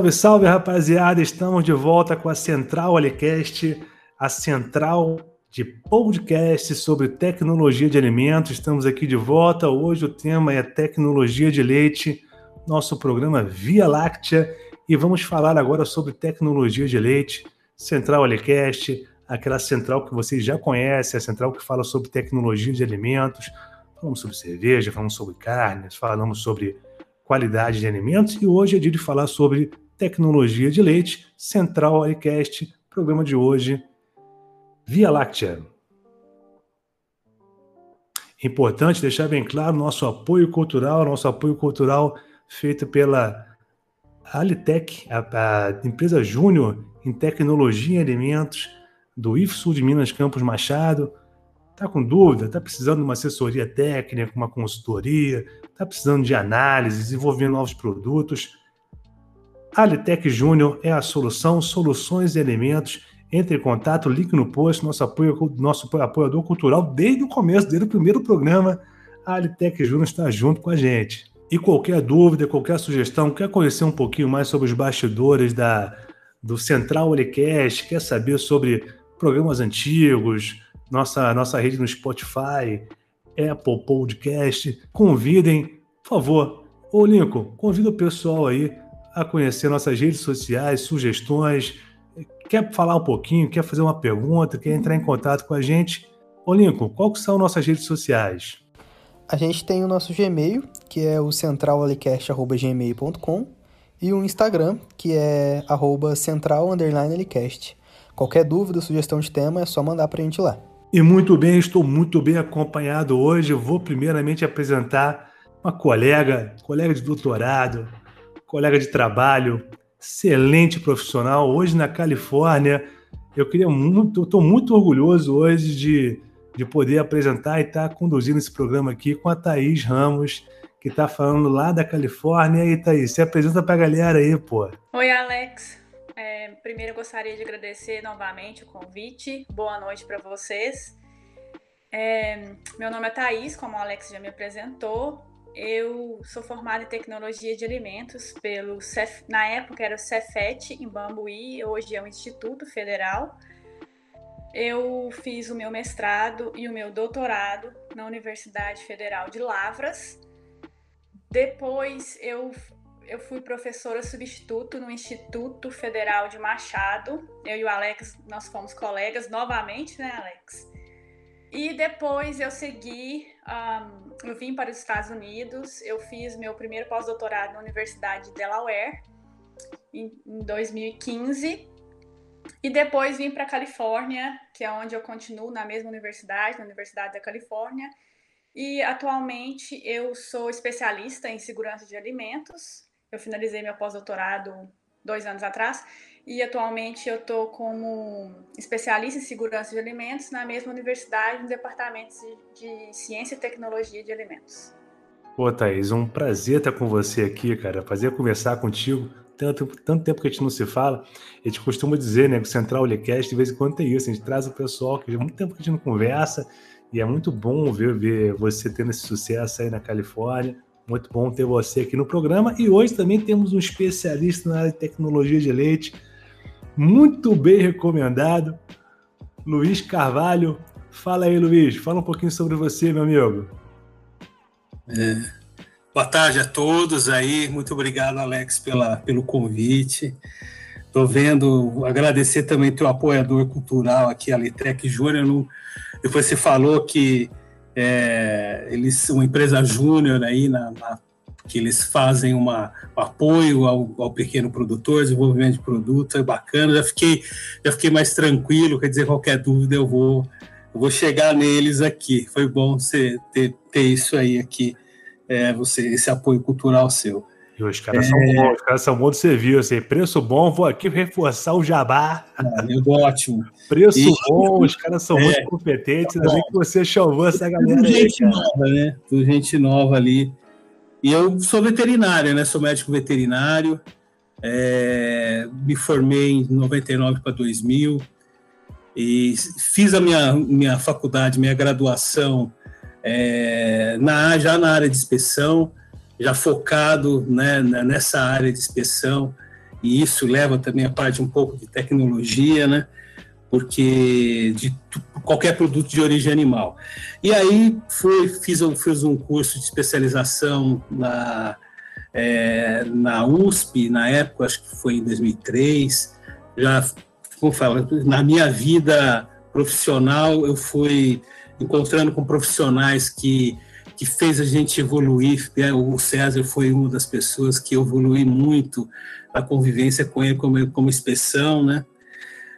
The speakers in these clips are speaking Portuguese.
Salve, salve, rapaziada! Estamos de volta com a Central Alicast, a central de podcast sobre tecnologia de alimentos. Estamos aqui de volta. Hoje o tema é tecnologia de leite, nosso programa Via Láctea, e vamos falar agora sobre tecnologia de leite, Central Alicast, aquela central que vocês já conhecem, a central que fala sobre tecnologia de alimentos. Falamos sobre cerveja, falamos sobre carnes, falamos sobre qualidade de alimentos e hoje é dia de falar sobre tecnologia de leite, Central iCast, programa de hoje, Via Láctea. Importante deixar bem claro nosso apoio cultural, nosso apoio cultural feito pela Alitec, a, a empresa júnior em tecnologia em alimentos do IFSU de Minas Campos Machado. Está com dúvida? Está precisando de uma assessoria técnica, uma consultoria? Está precisando de análise, desenvolver novos produtos? Alitec Júnior é a solução, soluções e elementos. Entre em contato, link no post, nosso, apoio, nosso apoiador cultural desde o começo, desde o primeiro programa. A Alitec Júnior está junto com a gente. E qualquer dúvida, qualquer sugestão, quer conhecer um pouquinho mais sobre os bastidores da, do Central Olicast, quer saber sobre programas antigos, nossa, nossa rede no Spotify, Apple Podcast. Convidem, por favor. Ô, Lincoln, convida o pessoal aí a conhecer nossas redes sociais, sugestões. Quer falar um pouquinho, quer fazer uma pergunta, quer entrar em contato com a gente? Ô, Lincoln, qual são nossas redes sociais? A gente tem o nosso Gmail, que é o centralalicast.gmail.com e o Instagram, que é arroba central_alicast. Qualquer dúvida, sugestão de tema, é só mandar para a gente lá. E muito bem, estou muito bem acompanhado hoje. Eu vou primeiramente apresentar uma colega, colega de doutorado, colega de trabalho, excelente profissional, hoje na Califórnia. Eu queria muito, estou muito orgulhoso hoje de, de poder apresentar e estar tá conduzindo esse programa aqui com a Thaís Ramos, que está falando lá da Califórnia. E Thaís, se apresenta para a galera aí, pô. Oi, Alex. É, primeiro, eu gostaria de agradecer novamente o convite. Boa noite para vocês. É, meu nome é Thaís, como o Alex já me apresentou. Eu sou formada em tecnologia de alimentos pelo Cef, na época era o Cefet em Bambuí, hoje é o Instituto Federal. Eu fiz o meu mestrado e o meu doutorado na Universidade Federal de Lavras. Depois eu eu fui professora substituto no Instituto Federal de Machado. Eu e o Alex, nós fomos colegas novamente, né, Alex? E depois eu segui, um, eu vim para os Estados Unidos, eu fiz meu primeiro pós-doutorado na Universidade de Delaware em, em 2015. E depois vim para a Califórnia, que é onde eu continuo na mesma universidade, na Universidade da Califórnia. E atualmente eu sou especialista em segurança de alimentos eu finalizei meu pós-doutorado dois anos atrás e atualmente eu estou como especialista em segurança de alimentos na mesma universidade, no departamento de, ciência e tecnologia de alimentos. Pô, Thaís, um prazer estar com você aqui, cara. Prazer conversar contigo. Tanto, tanto tempo que a gente não se fala. A gente costuma dizer, né, que o Central Olecast, de vez em quando tem isso. A gente traz o pessoal, que há muito tempo que a gente não conversa. E é muito bom ver, ver você tendo esse sucesso aí na Califórnia. Muito bom ter você aqui no programa. E hoje também temos um especialista na área de tecnologia de leite, muito bem recomendado, Luiz Carvalho. Fala aí, Luiz. Fala um pouquinho sobre você, meu amigo. É. Boa tarde a todos aí. Muito obrigado, Alex, pela, pelo convite. Estou vendo, agradecer também teu apoiador cultural aqui, a Litec Júnior. Depois você falou que é, eles são uma empresa júnior aí na, na, que eles fazem uma, um apoio ao, ao, pequeno produtor, desenvolvimento de produto, é bacana. Já fiquei, já fiquei mais tranquilo. Quer dizer, qualquer dúvida eu vou, eu vou chegar neles aqui. Foi bom você ter, ter isso aí aqui, é, você esse apoio cultural seu. E os caras é... são bons, os caras são bons de serviço. Assim, preço bom, vou aqui reforçar o jabá. Ah, ótimo. Preço e... bom, os caras são é, muito competentes. Ainda bem que você chamou essa galera. Tudo gente aí, nova, né? Tudo gente nova ali. E eu sou veterinário, né? Sou médico veterinário. É... me formei em 99 para 2000 e fiz a minha, minha faculdade, minha graduação é, na, já na área de inspeção já focado né, nessa área de inspeção. e isso leva também a parte um pouco de tecnologia, né? Porque de qualquer produto de origem animal. E aí fui, fiz, fiz um curso de especialização na, é, na USP, na época, acho que foi em 2003. Já, como fala, na minha vida profissional, eu fui encontrando com profissionais que que fez a gente evoluir. Né? O César foi uma das pessoas que evolui muito a convivência com ele como, como inspeção, né?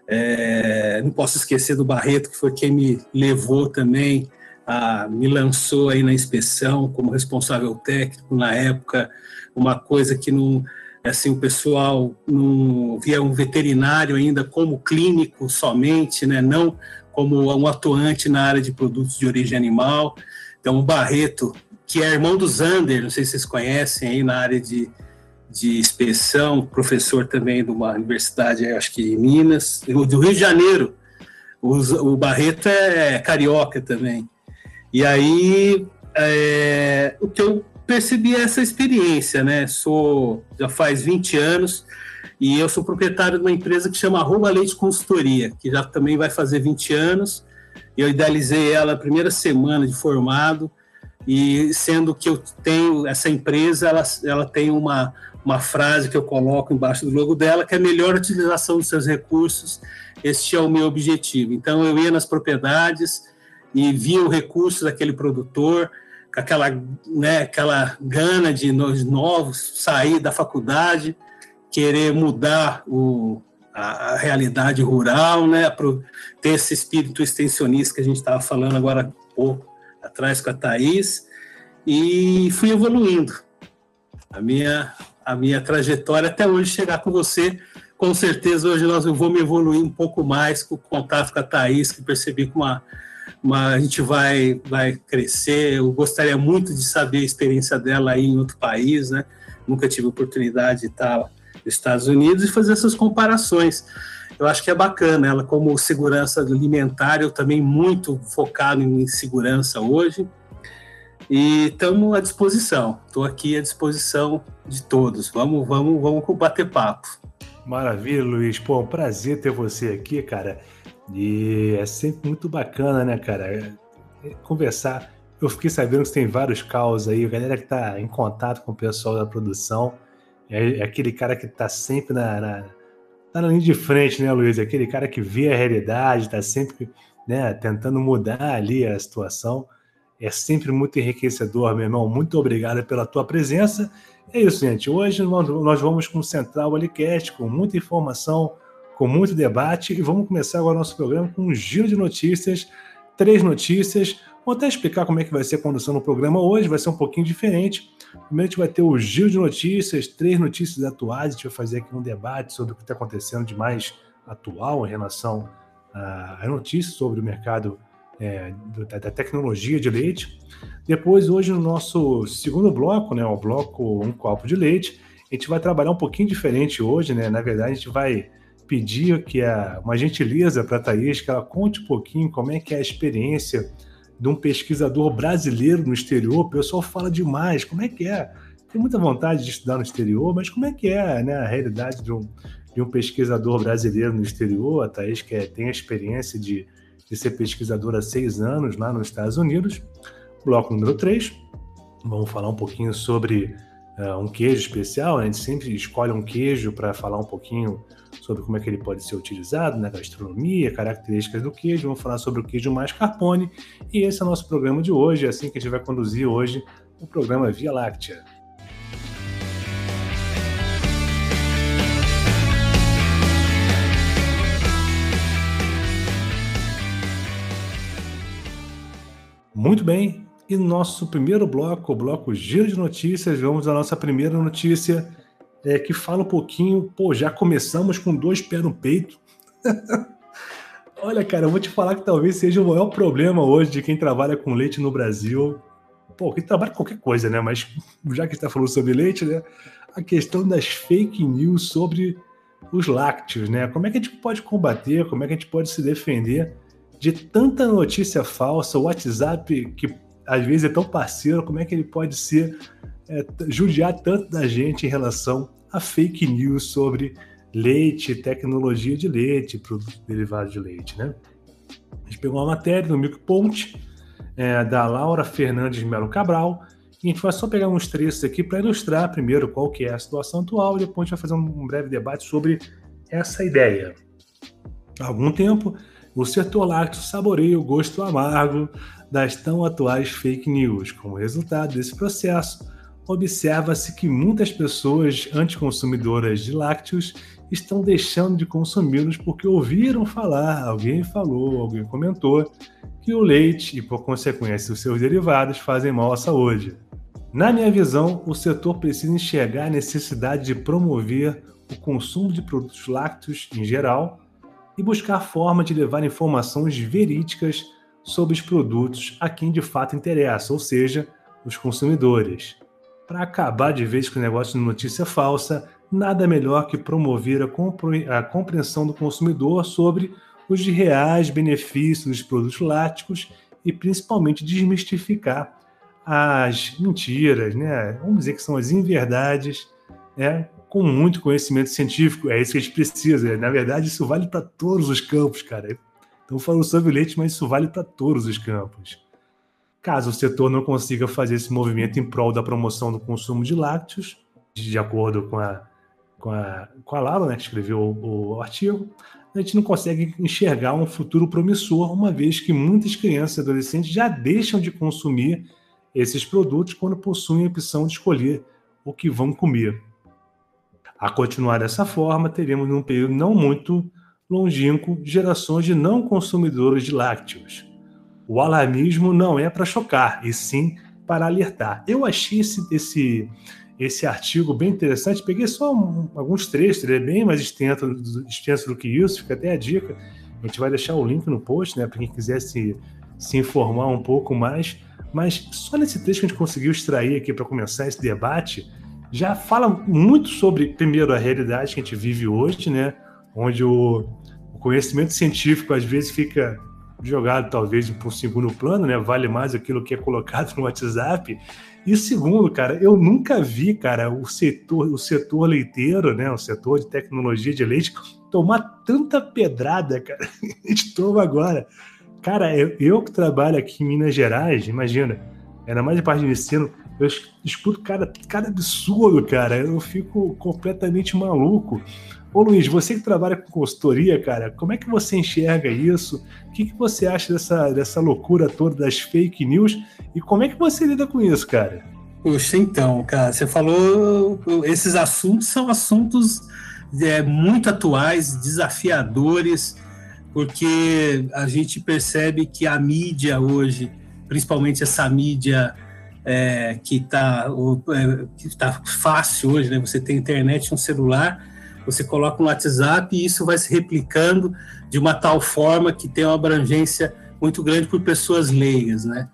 É, não posso esquecer do Barreto, que foi quem me levou também, a, me lançou aí na inspeção como responsável técnico na época, uma coisa que não, assim, o pessoal não via um veterinário ainda como clínico somente, né? Não como um atuante na área de produtos de origem animal. Então, o Barreto, que é irmão do Zander, não sei se vocês conhecem aí na área de, de inspeção, professor também de uma universidade, acho que em Minas, do Rio de Janeiro. O, Barreto é carioca também. E aí, é, o que eu percebi é essa experiência, né? Sou, já faz 20 anos, e eu sou proprietário de uma empresa que chama Arroba Leite Consultoria, que já também vai fazer 20 anos, eu idealizei ela a primeira semana de formado, e sendo que eu tenho essa empresa, ela, ela tem uma, uma frase que eu coloco embaixo do logo dela, que é a melhor utilização dos seus recursos. Este é o meu objetivo. Então, eu ia nas propriedades e via o recurso daquele produtor, com aquela, né, aquela gana de nós novos sair da faculdade, querer mudar o, a, a, realidade rural, né, ter esse espírito extensionista que a gente estava falando agora há pouco atrás com a Thaís, e fui evoluindo. A minha, a minha trajetória até hoje chegar com você, com certeza hoje nós, eu vou me evoluir um pouco mais com o contato com a Thaís, que percebi que uma, uma, a gente vai, vai crescer. Eu gostaria muito de saber a experiência dela aí em outro país, né? Nunca tive oportunidade de estar Estados Unidos e fazer essas comparações. Eu acho que é bacana, ela como segurança alimentar, eu também muito focado em segurança hoje, e estamos à disposição, estou aqui à disposição de todos, vamos, vamos, vamos bater papo. Maravilha, Luiz, pô, um prazer ter você aqui, cara, e é sempre muito bacana, né, cara, conversar, eu fiquei sabendo que tem vários caos aí, a galera que está em contato com o pessoal da produção, é, é aquele cara que está sempre na, na, tá na linha de frente, né, Luiz? É aquele cara que vê a realidade, está sempre né, tentando mudar ali a situação. É sempre muito enriquecedor, meu irmão. Muito obrigado pela tua presença. É isso, gente. Hoje nós vamos com o Central Alicast, com muita informação, com muito debate, e vamos começar agora nosso programa com um giro de notícias, três notícias. Vou até explicar como é que vai ser a condução do programa hoje, vai ser um pouquinho diferente. Primeiro a gente vai ter o giro de notícias, três notícias atuais, a gente vai fazer aqui um debate sobre o que está acontecendo de mais atual em relação a notícias sobre o mercado é, da, tecnologia de leite. Depois, hoje, no nosso segundo bloco, né, o bloco Um Copo de Leite, a gente vai trabalhar um pouquinho diferente hoje, né? Na verdade, a gente vai pedir que a, uma gentileza para a Thaís, que ela conte um pouquinho como é que é a experiência de um pesquisador brasileiro no exterior. O pessoal fala demais. Como é que é? Tem muita vontade de estudar no exterior, mas como é que é né, a realidade de um, de um pesquisador brasileiro no exterior? A Thaís que é, tem a experiência de, de ser pesquisador há seis anos lá nos Estados Unidos. Bloco número 3, vamos falar um pouquinho sobre uh, um queijo especial. Né? A gente sempre escolhe um queijo para falar um pouquinho sobre como é que ele pode ser utilizado na gastronomia, características do queijo, vamos falar sobre o queijo mascarpone, e esse é o nosso programa de hoje, é assim que a gente vai conduzir hoje o programa Via Láctea. Muito bem, e nosso primeiro bloco, o bloco Giro de Notícias, vamos à nossa primeira notícia é, que fala um pouquinho, pô, já começamos com dois pés no peito. Olha, cara, eu vou te falar que talvez seja o maior problema hoje de quem trabalha com leite no Brasil. Pô, quem trabalha com qualquer coisa, né? Mas já que está falando sobre leite, né? A questão das fake news sobre os lácteos, né? Como é que a gente pode combater? Como é que a gente pode se defender de tanta notícia falsa? O WhatsApp, que às vezes é tão parceiro, como é que ele pode ser é, judiar tanto da gente em relação a fake news sobre leite, tecnologia de leite, produtos derivados de leite, né? A gente pegou uma matéria no Milk Ponte, é, da Laura Fernandes Melo Cabral, e a gente vai só pegar uns trechos aqui para ilustrar primeiro qual que é a situação atual, e depois a gente vai fazer um breve debate sobre essa ideia. Há algum tempo, o setor lácteo saboreia o gosto amargo das tão atuais fake news. Como resultado desse processo, observa-se que muitas pessoas anticonsumidoras de lácteos estão deixando de consumi-los porque ouviram falar, alguém falou, alguém comentou que o leite e, por consequência, os seus derivados fazem mal à saúde. Na minha visão, o setor precisa enxergar a necessidade de promover o consumo de produtos lácteos em geral e buscar forma de levar informações verídicas sobre os produtos a quem de fato interessa, ou seja, os consumidores. Para acabar de vez com o negócio de notícia falsa, nada melhor que promover a, a compreensão do consumidor sobre os reais benefícios dos produtos lácticos e principalmente desmistificar as mentiras, né? Vamos dizer que são as inverdades, né? Com muito conhecimento científico, é isso que a gente precisa. Na verdade, isso vale para todos os campos, cara. Então, falando sobre leite, mas isso vale para todos os campos. Caso o setor não consiga fazer esse movimento em prol da promoção do consumo de lácteos, de acordo com a com a, com a Laura, né, que escreveu o, o artigo, a gente não consegue enxergar um futuro promissor, uma vez que muitas crianças e adolescentes já deixam de consumir esses produtos quando possuem a opção de escolher o que vão comer. A continuar dessa forma, teremos num período não muito longínquo gerações de não consumidores de lácteos. O alarmismo não é para chocar, e sim para alertar. Eu achei esse, esse esse artigo bem interessante. Peguei só um, alguns trechos, ele é bem mais extenso, extenso do que isso, fica até a dica. A gente vai deixar o link no post, né, para quem quiser se, se informar um pouco mais. Mas só nesse trecho que a gente conseguiu extrair aqui para começar esse debate, já fala muito sobre, primeiro, a realidade que a gente vive hoje, né, onde o, o conhecimento científico às vezes fica jogado talvez para um segundo plano, né? Vale mais aquilo que é colocado no WhatsApp. E segundo, cara, eu nunca vi, cara, o setor, o setor leiteiro, né, o setor de tecnologia de leite tomar tanta pedrada, cara. A gente toma agora. Cara, eu, eu que trabalho aqui em Minas Gerais, imagina, era mais de parte de ensino, eu escuto cada, cada absurdo, cara. Eu fico completamente maluco. Ô Luiz, você que trabalha com consultoria, cara, como é que você enxerga isso? O que, que você acha dessa, dessa loucura toda das fake news? E como é que você lida com isso, cara? Puxa, então, cara, você falou. Esses assuntos são assuntos é, muito atuais, desafiadores, porque a gente percebe que a mídia hoje, principalmente essa mídia é, que está é, tá fácil hoje, né? Você tem internet, um celular, você coloca um WhatsApp e isso vai se replicando de uma tal forma que tem uma abrangência muito grande por pessoas leigas, né?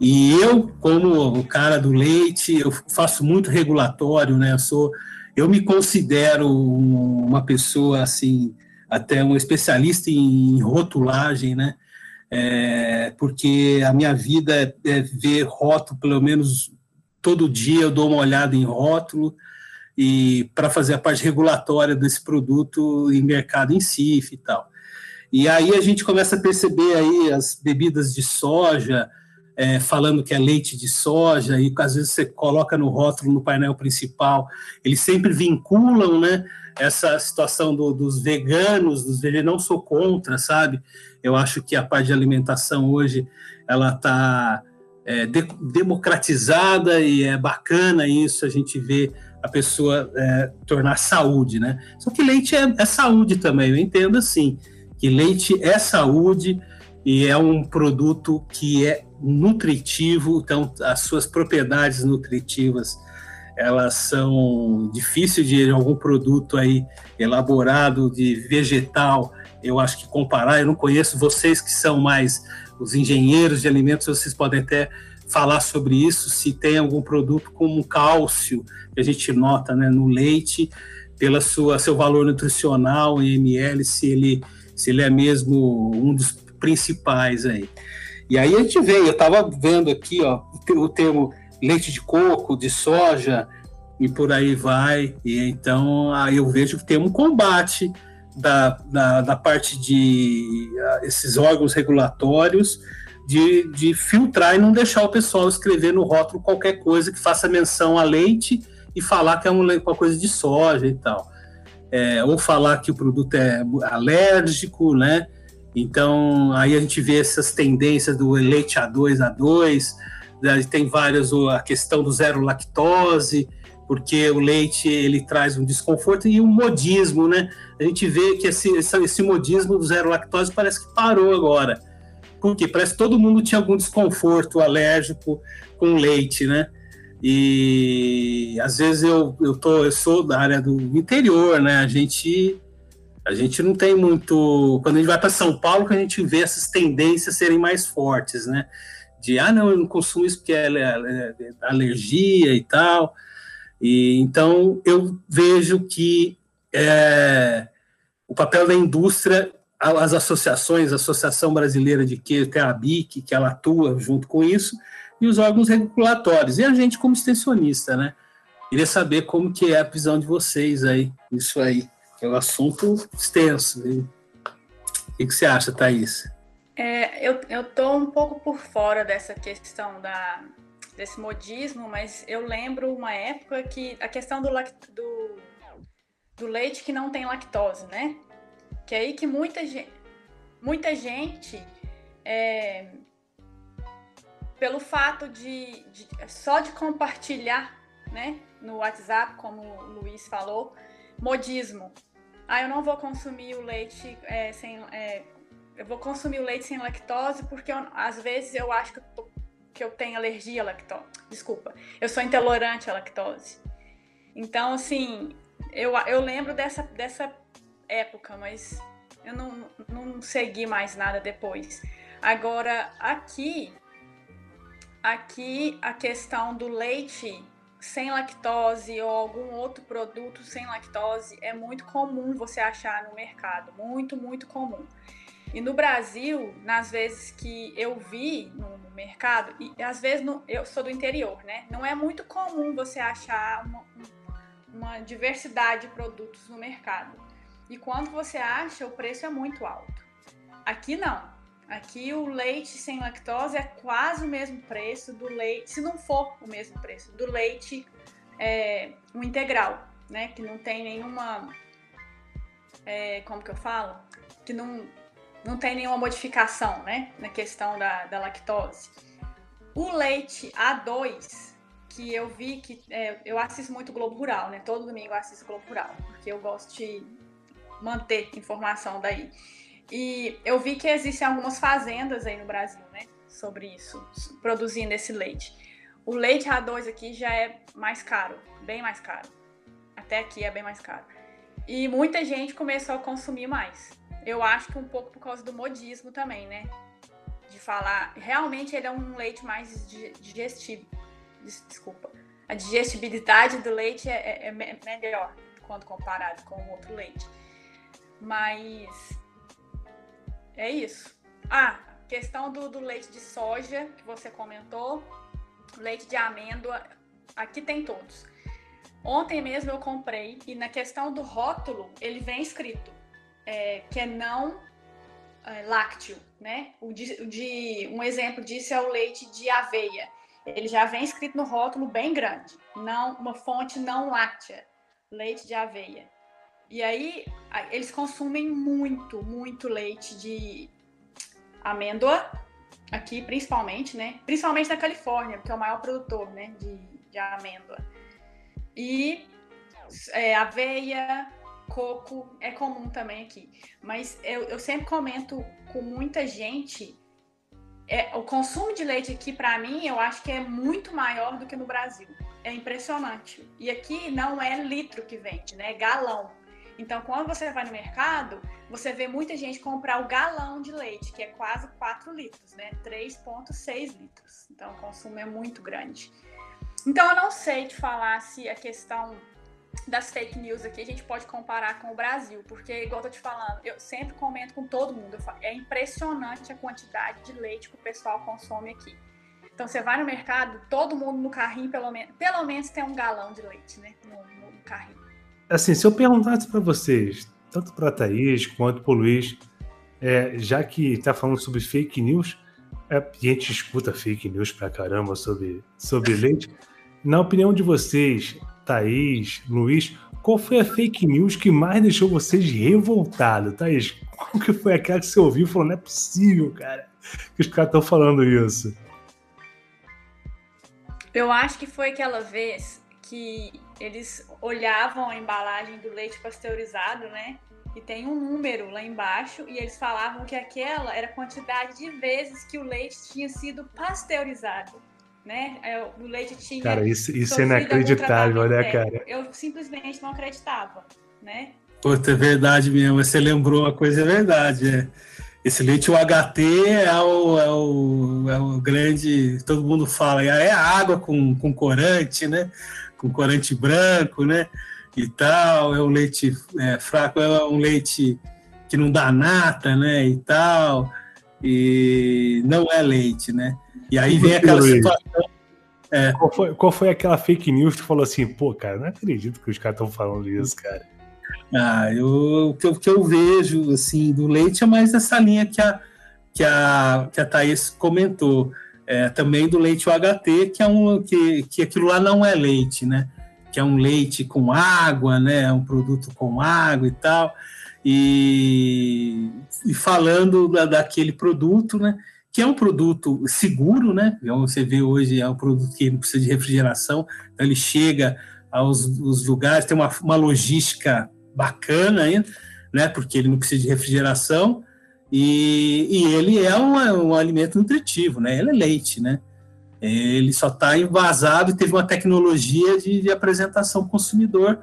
E eu, como o cara do leite, eu faço muito regulatório, né? Eu sou, eu me considero uma pessoa assim, até um especialista em rotulagem, né? É, porque a minha vida é, é ver rótulo, pelo menos todo dia eu dou uma olhada em rótulo e para fazer a parte regulatória desse produto em mercado em si e tal. E aí a gente começa a perceber aí as bebidas de soja, é, falando que é leite de soja, e às vezes você coloca no rótulo, no painel principal, eles sempre vinculam, né, essa situação do, dos veganos, dos veganos, não sou contra, sabe? Eu acho que a parte de alimentação hoje, ela está é, de, democratizada e é bacana isso, a gente vê a pessoa é, tornar saúde, né? Só que leite é, é, saúde também, eu entendo assim, que leite é saúde e é um produto que é nutritivo, então as suas propriedades nutritivas elas são difíceis de algum produto aí elaborado de vegetal, eu acho que comparar, eu não conheço vocês que são mais os engenheiros de alimentos, vocês podem até falar sobre isso, se tem algum produto como cálcio, que a gente nota né, no leite, pela sua seu valor nutricional em ml, se ele, se ele é mesmo um dos principais aí. E aí a gente vê, eu estava vendo aqui ó, o termo leite de coco, de soja, e por aí vai. E então aí eu vejo que tem um combate da, da, da parte de uh, esses órgãos regulatórios de, de filtrar e não deixar o pessoal escrever no rótulo qualquer coisa que faça menção a leite e falar que é uma coisa de soja e tal. É, ou falar que o produto é alérgico, né? Então, aí a gente vê essas tendências do leite A2, A2, né? tem várias, a questão do zero lactose, porque o leite ele traz um desconforto e um modismo, né? A gente vê que esse, esse modismo do zero lactose parece que parou agora. Porque parece que todo mundo tinha algum desconforto alérgico com leite, né? E às vezes eu, eu, tô, eu sou da área do interior, né? A gente, a gente não tem muito. Quando a gente vai para São Paulo, que a gente vê essas tendências serem mais fortes, né? De ah, não, eu não consumo isso porque é, é, é alergia e tal. E, então, eu vejo que é, o papel da indústria, as associações, a Associação Brasileira de Queijo, que é a BIC, que ela atua junto com isso, e os órgãos regulatórios, e a gente como extensionista, né? Queria saber como que é a visão de vocês aí, isso aí. É um assunto extenso. O que, você acha, Thaís? É, eu, eu tô um pouco por fora dessa questão da, desse modismo, mas eu lembro uma época que a questão do, do, do leite que não tem lactose, né? Que é aí que muita gente, muita gente é, pelo fato de, de, só de compartilhar, né, no WhatsApp, como o Luiz falou, modismo. Ah, eu não vou consumir o leite é, sem, é, eu vou consumir o leite sem lactose porque eu, às vezes eu acho que eu tô que eu tenho alergia à lactose. Desculpa, eu sou intolerante à lactose. Então, assim, eu, eu lembro dessa, dessa época, mas eu não, não segui mais nada depois. Agora, aqui, aqui a questão do leite sem lactose ou algum outro produto sem lactose é muito comum você achar no mercado, muito, muito comum. E no Brasil, nas vezes que eu vi no, mercado, e às vezes no, eu sou do interior, né? Não é muito comum você achar uma, uma diversidade de produtos no mercado. E quando você acha, o preço é muito alto. Aqui não. Aqui o leite sem lactose é quase o mesmo preço do leite, se não for o mesmo preço, do leite é, integral, né? Que não tem nenhuma. É, como que eu falo? Que não, não tem nenhuma modificação, né, na questão da, da lactose. O leite A2, que eu vi que é, eu assisto muito Globo Rural, né? Todo domingo eu assisto Globo Rural, porque eu gosto de manter informação daí. E eu vi que existem algumas fazendas aí no Brasil, né, sobre isso, produzindo esse leite. O leite A2 aqui já é mais caro, bem mais caro. Até aqui é bem mais caro. E muita gente começou a consumir mais. Eu acho que um pouco por causa do modismo também, né? De falar, realmente ele é um leite mais digestivo. Desculpa. A digestibilidade do leite é, é, é melhor quando comparado com outro leite. Mas é isso. Ah, questão do, do leite de soja que você comentou, leite de amêndoa, aqui tem todos. Ontem mesmo eu comprei e na questão do rótulo ele vem escrito é, que é não é, lácteo, né? O de, de, um exemplo disso é o leite de aveia. Ele já vem escrito no rótulo bem grande, não uma fonte não láctea, leite de aveia. E aí eles consumem muito, muito leite de amêndoa aqui, principalmente, né? Principalmente na Califórnia, porque é o maior produtor, né, de, de amêndoa. E é, aveia, coco é comum também aqui. Mas eu, eu sempre comento com muita gente. É, o consumo de leite aqui, para mim, eu acho que é muito maior do que no Brasil. É impressionante. E aqui não é litro que vende, né? É galão. Então, quando você vai no mercado, você vê muita gente comprar o galão de leite, que é quase 4 litros, né? 3,6 litros. Então, o consumo é muito grande. Então, eu não sei te falar se a questão das fake news aqui a gente pode comparar com o Brasil, porque, igual eu tô te falando, eu sempre comento com todo mundo, falo, é impressionante a quantidade de leite que o pessoal consome aqui. Então você vai no mercado, todo mundo no carrinho, pelo menos, pelo menos tem um galão de leite, né? No, no carrinho. Assim, se eu perguntasse para vocês, tanto para a Thaís quanto para o Luiz, é, já que está falando sobre fake news, é, a gente escuta fake news pra caramba sobre, sobre leite. Na opinião de vocês, Thaís, Luiz, qual foi a fake news que mais deixou vocês revoltados? Thaís, qual que foi aquela que você ouviu e falou, não é possível, cara, que os caras estão falando isso? Eu acho que foi aquela vez que eles olhavam a embalagem do leite pasteurizado, né? E tem um número lá embaixo e eles falavam que aquela era a quantidade de vezes que o leite tinha sido pasteurizado. Né? É, o leite tinha. Cara, isso, isso é inacreditável, né, cara? Eu simplesmente não acreditava, né? Puta, é verdade mesmo. Você lembrou uma coisa, é verdade. É. Esse leite UHT é o, é, o, é o grande. Todo mundo fala, é água com, com corante, né? Com corante branco, né? E tal. É um leite é, fraco, é um leite que não dá nata, né? E tal. E não é leite, né? E aí vem aquela situação. É. Qual, foi, qual foi aquela fake news que falou assim, pô, cara, não acredito que os caras estão falando isso, cara. Ah, eu, o, que eu, que eu vejo assim, do leite é mais essa linha que a, que a, que a Thaís comentou. É, também do leite UHT, que é um que, que aquilo lá não é leite, né? Que é um leite com água, né? É um produto com água e tal. E, e falando da, daquele produto, né? Que é um produto seguro, né? Você vê hoje é um produto que não precisa de refrigeração, então ele chega aos, aos lugares, tem uma, uma logística bacana ainda, né? Porque ele não precisa de refrigeração e, e ele é um, um, alimento nutritivo, né? Ele é leite, né? Ele só está envasado e teve uma tecnologia de, de apresentação consumidor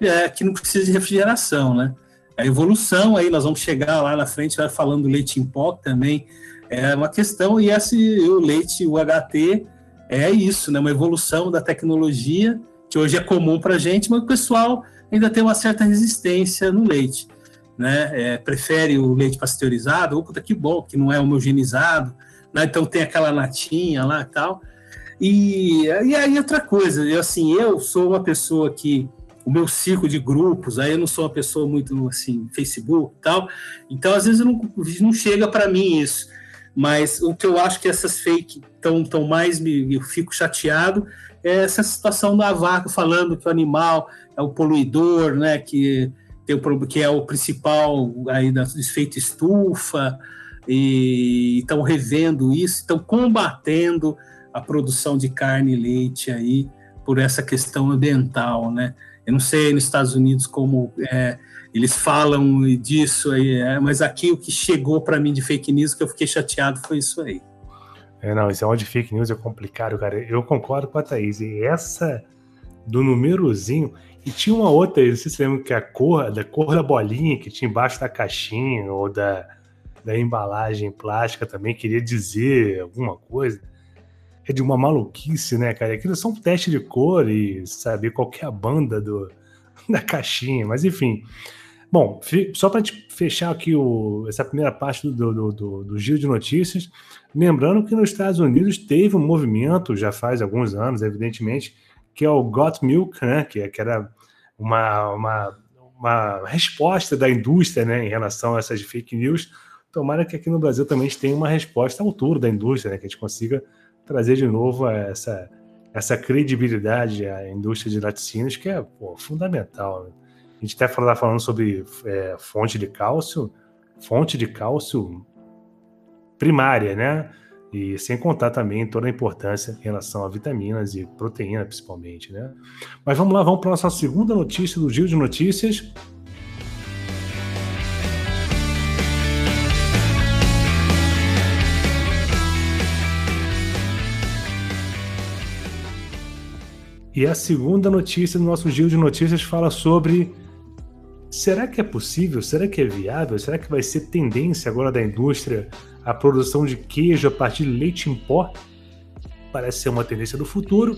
é, que não precisa de refrigeração, né? A evolução aí, nós vamos chegar lá na frente, falando do leite em pó também, é uma questão, e esse, o leite, o HT, é isso, né? Uma evolução da tecnologia, que hoje é comum para a gente, mas o pessoal ainda tem uma certa resistência no leite. Né? É, prefere o leite pasteurizado, opa, que bom, que não é homogeneizado, né? então tem aquela natinha lá e tal. E, e aí outra coisa, eu, assim, eu sou uma pessoa que o meu ciclo de grupos, aí eu não sou uma pessoa muito assim, Facebook e tal, então às vezes não, não chega para mim isso. Mas o que eu acho que essas fake tão, tão mais me, eu fico chateado é essa situação da vaca falando que o animal é o poluidor, né, que, tem o, que é o principal aí do efeito estufa, e estão revendo isso, estão combatendo a produção de carne e leite aí por essa questão ambiental, né? Eu não sei nos Estados Unidos como é, eles falam disso aí, é, mas aqui o que chegou para mim de fake news que eu fiquei chateado foi isso aí. É, não, esse é de fake news é complicado, cara. Eu concordo com a Thaís. E essa do númerozinho, e tinha uma outra, não sei se lembra que é a cor, da cor da bolinha que tinha embaixo da caixinha ou da, da embalagem plástica também queria dizer alguma coisa. É de uma maluquice, né, cara? Aquilo é só um teste de cor e saber qual é a banda do, da caixinha, mas enfim. Bom, só para fechar aqui o, essa primeira parte do, do, do, do giro de notícias, lembrando que nos Estados Unidos teve um movimento, já faz alguns anos, evidentemente, que é o Got Milk, né, que, que era uma, uma, uma resposta da indústria né, em relação a essas fake news. Tomara que aqui no Brasil também a gente tenha uma resposta à altura da indústria, né, que a gente consiga trazer de novo essa, essa credibilidade à indústria de laticínios, que é pô, fundamental. Né? A gente até está falando sobre é, fonte de cálcio, fonte de cálcio primária, né? E sem contar também toda a importância em relação a vitaminas e proteína, principalmente, né? Mas vamos lá, vamos para a nossa segunda notícia do Giro de Notícias. E a segunda notícia do nosso Giro de Notícias fala sobre será que é possível? Será que é viável? Será que vai ser tendência agora da indústria a produção de queijo a partir de leite em pó parece ser uma tendência do futuro.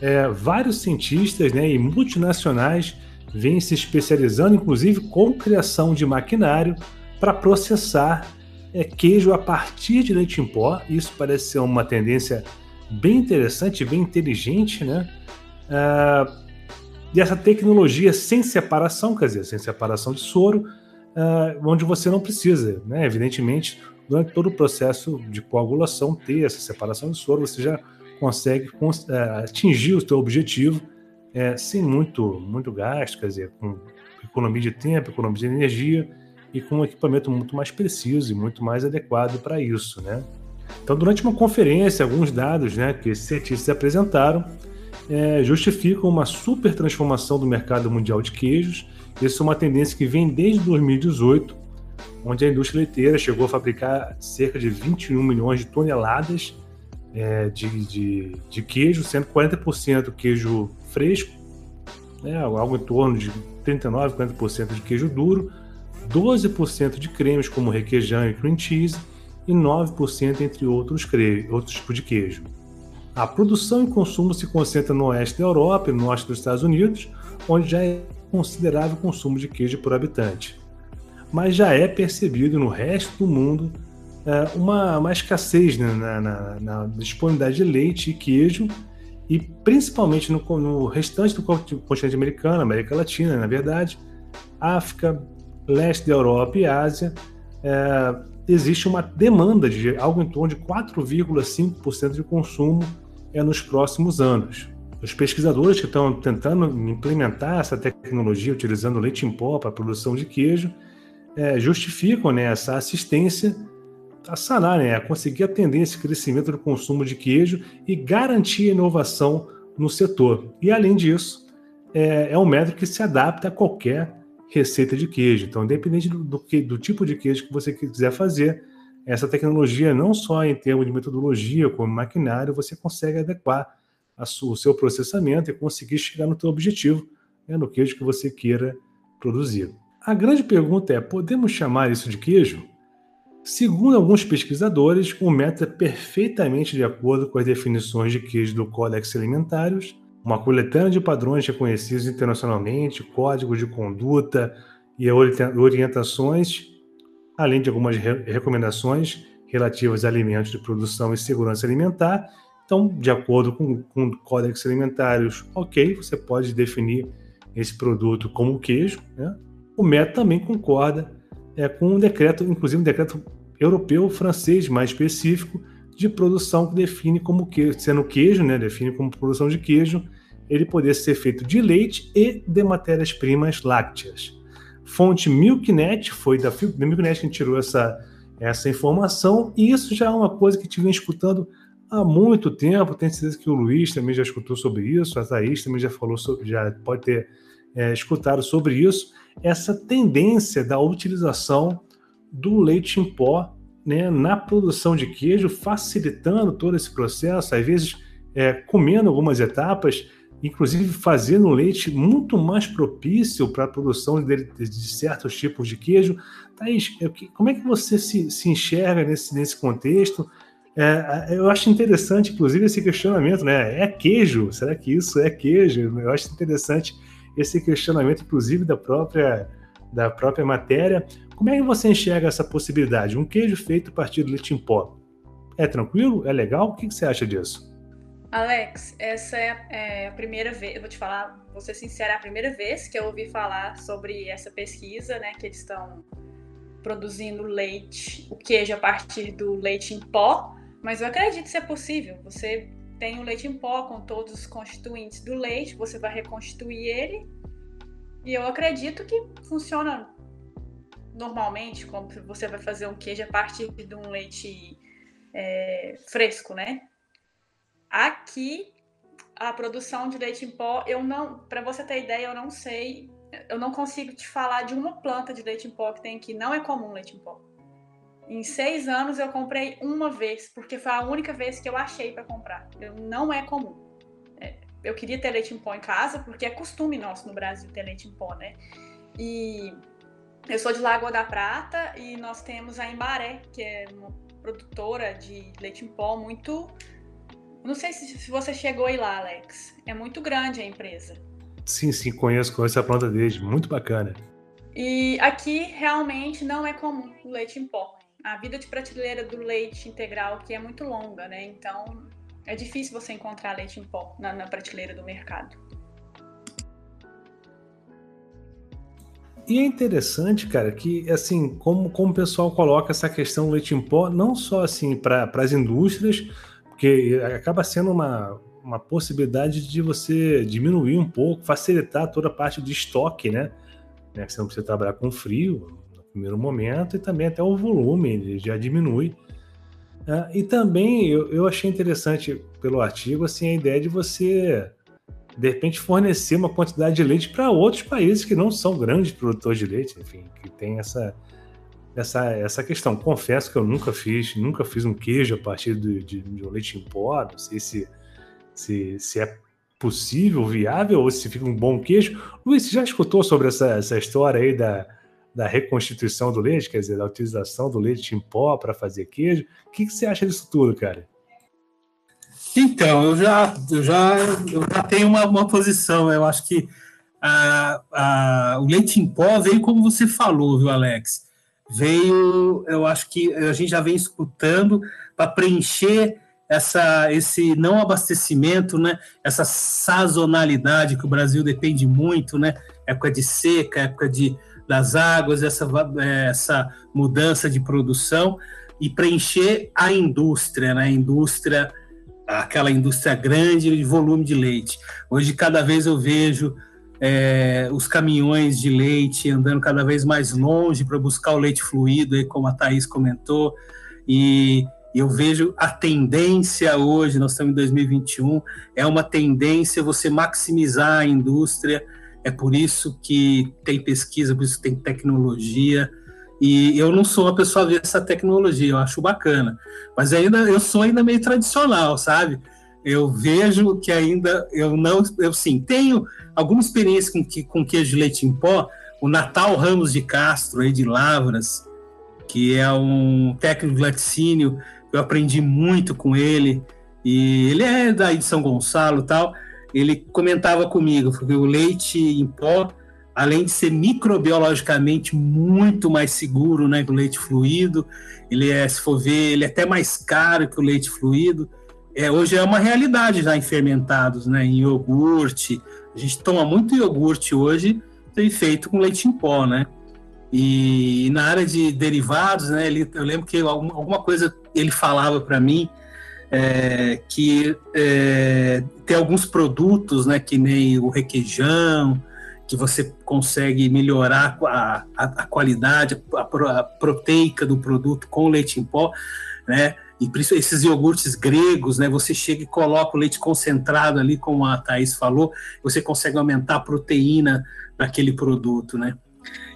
É, vários cientistas né, e multinacionais vêm se especializando, inclusive, com criação de maquinário para processar é, queijo a partir de leite em pó. Isso parece ser uma tendência bem interessante, bem inteligente, né? Uh, e essa tecnologia sem separação, quer dizer, sem separação de soro, uh, onde você não precisa, né? Evidentemente, durante todo o processo de coagulação, ter essa separação de soro, você já consegue uh, atingir o seu objetivo uh, sem muito, muito gasto, quer dizer, com economia de tempo, economia de energia e com um equipamento muito mais preciso e muito mais adequado para isso, né? Então, durante uma conferência, alguns dados né, que esses cientistas apresentaram é, justificam uma super transformação do mercado mundial de queijos. Isso é uma tendência que vem desde 2018, onde a indústria leiteira chegou a fabricar cerca de 21 milhões de toneladas é, de, de, de, queijo, sendo 40% queijo fresco, né, algo em torno de 39, 40% de queijo duro, 12% de cremes como requeijão e cream cheese e 9% entre outros, outros tipos de queijo. A produção e consumo se concentra no oeste da Europa e no norte dos Estados Unidos, onde já é considerável consumo de queijo por habitante. Mas já é percebido no resto do mundo é, uma, uma escassez né, na, na, na, disponibilidade de leite e queijo, e principalmente no, no restante do continente americano, América Latina, na verdade, África, leste da Europa e Ásia, é, existe uma demanda de algo em torno de 4,5% de consumo é nos próximos anos. Os pesquisadores que estão tentando implementar essa tecnologia utilizando leite em pó para a produção de queijo é, justificam né, essa assistência a sanar, né, a conseguir atender esse crescimento do consumo de queijo e garantir a inovação no setor. E além disso, é, é um método que se adapta a qualquer receita de queijo. Então, independente do, do, do tipo de queijo que você quiser fazer, essa tecnologia, não só em termos de metodologia, como maquinário, você consegue adequar sua, o seu processamento e conseguir chegar no seu objetivo, né, no queijo que você queira produzir. A grande pergunta é: podemos chamar isso de queijo? Segundo alguns pesquisadores, o método é perfeitamente de acordo com as definições de queijo do Codex Alimentários, uma coletânea de padrões reconhecidos internacionalmente, códigos de conduta e orientações além de algumas re recomendações relativas a alimentos de produção e segurança alimentar. Então, de acordo com, com códex alimentários, ok, você pode definir esse produto como queijo. Né? O MET também concorda é, com um decreto, inclusive um decreto europeu, francês mais específico, de produção que define como queijo, sendo queijo, né, define como produção de queijo, ele poder ser feito de leite e de matérias-primas lácteas. Fonte Milknet, foi da, da Milknet que tirou essa, essa informação, e isso já é uma coisa que te vem escutando há muito tempo. Tenho certeza que o Luiz também já escutou sobre isso, a Thaís também já falou sobre, já pode ter é, escutado sobre isso. Essa tendência da utilização do leite em pó né, na produção de queijo, facilitando todo esse processo, às vezes é, comendo algumas etapas inclusive fazendo o leite muito mais propício para a produção de, de, certos tipos de queijo. Thaís, como é que você se, se enxerga nesse, nesse contexto? É, eu acho interessante, inclusive, esse questionamento, né? É queijo? Será que isso é queijo? Eu acho interessante esse questionamento, inclusive, da própria, da própria matéria. Como é que você enxerga essa possibilidade? Um queijo feito a partir do leite em pó. É tranquilo? É legal? O que você acha disso? Alex, essa é a, é a, primeira vez, eu vou te falar, vou ser sincera, é a primeira vez que eu ouvi falar sobre essa pesquisa, né, que eles estão produzindo leite, o queijo a partir do leite em pó, mas eu acredito que é possível. Você tem o leite em pó com todos os constituintes do leite, você vai reconstituir ele, e eu acredito que funciona normalmente, como você vai fazer um queijo a partir de um leite é, fresco, né? Aqui, a produção de leite em pó, eu não, para você ter ideia, eu não sei, eu não consigo te falar de uma planta de leite em pó que tem aqui. Não é comum leite em pó. Em seis anos eu comprei uma vez, porque foi a única vez que eu achei para comprar. Eu, não é comum. É, eu queria ter leite em pó em casa, porque é costume nosso no Brasil ter leite em pó, né? E eu sou de Lagoa da Prata e nós temos a Embaré, que é uma produtora de leite em pó muito não sei se, se você chegou aí lá, Alex. É muito grande a empresa. Sim, sim, conheço, conheço a planta desde, muito bacana. E aqui realmente não é comum o leite em pó. A vida de prateleira do leite integral aqui é muito longa, né? Então é difícil você encontrar leite em pó na, na prateleira do mercado. E é interessante, cara, que assim, como, como o pessoal coloca essa questão do leite em pó, não só assim para as indústrias, porque acaba sendo uma, uma possibilidade de você diminuir um pouco, facilitar toda a parte de estoque, né? né? Você não precisa trabalhar com frio primeiro momento e também até o volume já diminui. Uh, e também eu, eu achei interessante pelo artigo assim a ideia de você de repente fornecer uma quantidade de leite para outros países que não são grandes produtores de leite, enfim, que tem essa essa, essa questão. Confesso que eu nunca fiz, nunca fiz um queijo a partir de, de, de um leite em pó, não sei se, se, se é possível, viável, ou se fica um bom queijo. Luiz, já escutou sobre essa, essa história aí da, da reconstituição do leite, quer dizer, da utilização do leite em pó para fazer queijo. O que, que, você acha disso tudo, cara? Então, eu já, eu já, eu já tenho uma, uma posição. Eu acho que a, o leite em pó veio como você falou, viu, Alex? Veio, eu acho que a gente já vem escutando para preencher essa, esse não abastecimento, né? Essa sazonalidade que o Brasil depende muito, né? Época de seca, época de das águas, essa, essa mudança de produção e preencher a indústria, né? A indústria, aquela indústria grande de volume de leite. Hoje, cada vez eu vejo é, os caminhões de leite andando cada vez mais longe para buscar o leite fluido, como a Thaís comentou, e eu vejo a tendência hoje, nós estamos em 2021, é uma tendência você maximizar a indústria é por isso que tem pesquisa, por isso que tem tecnologia. E eu não sou uma pessoa a ver essa tecnologia, eu acho bacana. Mas ainda eu sou ainda meio tradicional, sabe? Eu vejo que ainda eu não, eu sim, tenho alguma experiência com, com queijo de leite em pó. O Natal Ramos de Castro, aí de Lavras, que é um técnico de laticínio, eu aprendi muito com ele. E ele é daí de São Gonçalo tal ele comentava comigo que o leite em pó, além de ser microbiologicamente muito mais seguro né, que o leite fluido, ele é, se for ver, ele é até mais caro que o leite fluido. É, hoje é uma realidade já em fermentados, né, em iogurte. A gente toma muito iogurte hoje feito com leite em pó, né? E na área de derivados, né, ele, eu lembro que alguma coisa ele falava para mim é, que é, tem alguns produtos, né, que nem o requeijão, que você consegue melhorar a, a, a qualidade, a, a, proteica do produto com leite em pó, né? E esses iogurtes gregos, né? Você chega e coloca o leite concentrado ali, como a Thaís falou, você consegue aumentar a proteína daquele produto, né?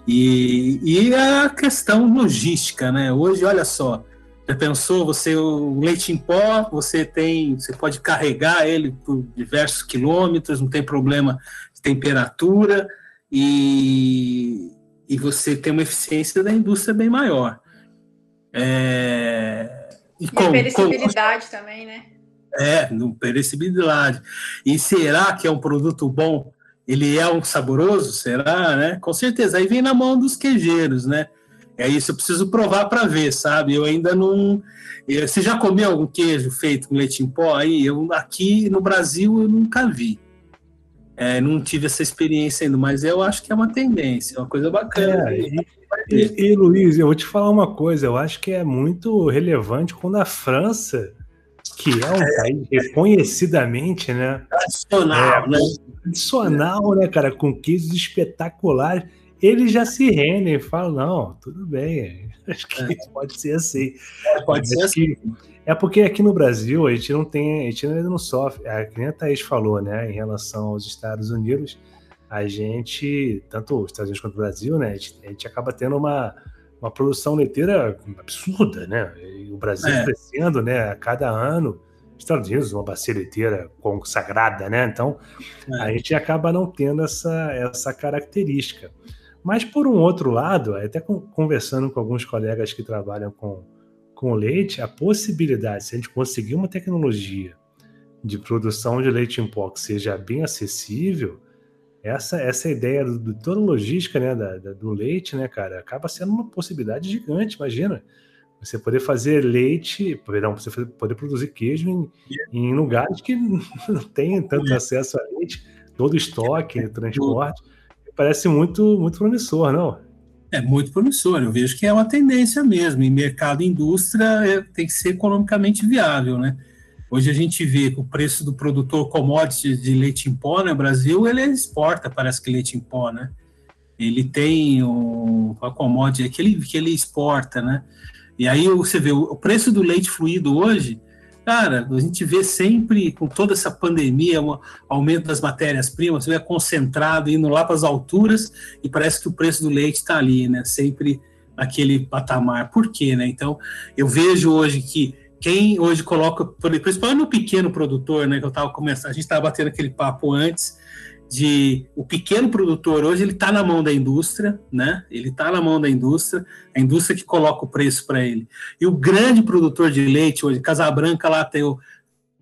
E, e a questão logística, né? Hoje, olha só, já pensou, você o leite em pó, você tem, você pode carregar ele por diversos quilômetros, não tem problema de temperatura e, e você tem uma eficiência da indústria bem maior. É, e, e com, perecibilidade com, também, né? É, no perecibilidade. E será que é um produto bom? Ele é um saboroso? Será, né? Com certeza. Aí vem na mão dos queijeiros, né? É isso, eu preciso provar para ver, sabe? Eu ainda não. Você já comeu algum queijo feito com leite em pó aí? Eu aqui no Brasil eu nunca vi. É, não tive essa experiência ainda, mas eu acho que é uma tendência, é uma coisa bacana. É, e, e, e, Luiz, eu vou te falar uma coisa, eu acho que é muito relevante quando a França, que é um país reconhecidamente, né? Tradicional, é, né? Tradicional, né, cara, com queijos espetaculares eles já se rendem e falam, não, tudo bem, acho que é. pode ser assim. É, pode ser assim. É porque aqui no Brasil a gente não tem, a gente ainda não sofre, a que a Thaís falou, né, em relação aos Estados Unidos, a gente, tanto os Estados Unidos quanto o Brasil, né, a gente, a gente acaba tendo uma, uma produção leiteira absurda, né, e o Brasil é. crescendo, né, a cada ano, Estados Unidos, uma bacia leiteira consagrada, né, então é. a gente acaba não tendo essa, essa característica. Mas, por um outro lado, até conversando com alguns colegas que trabalham com, com leite, a possibilidade, se a gente conseguir uma tecnologia de produção de leite em pó que seja bem acessível, essa, essa ideia do, do toda a logística né, da, da, do leite, né, cara, acaba sendo uma possibilidade gigante, imagina. você poder fazer leite, perdão, você poder produzir queijo em, em lugares que não tem tanto acesso a leite, todo estoque, transporte. Parece muito, muito promissor, não? É muito promissor. Eu vejo que é uma tendência mesmo. Em mercado e indústria é, tem que ser economicamente viável, né? Hoje a gente vê que o preço do produtor commodity de leite em pó no né, Brasil, ele exporta, parece que leite em pó, né? Ele tem o, a commodity que ele, que ele exporta, né? E aí você vê o preço do leite fluido hoje, cara, a gente vê sempre com toda essa pandemia, um aumento das matérias-primas, vê concentrado indo lá para as alturas e parece que o preço do leite está ali, né? Sempre naquele patamar. Por quê, né? Então, eu vejo hoje que quem hoje coloca, principalmente no pequeno produtor, né, que eu estava começando, a gente estava batendo aquele papo antes, de o pequeno produtor hoje ele está na mão da indústria, né? Ele está na mão da indústria, a indústria que coloca o preço para ele. E o grande produtor de leite hoje, Casabranca lá tem o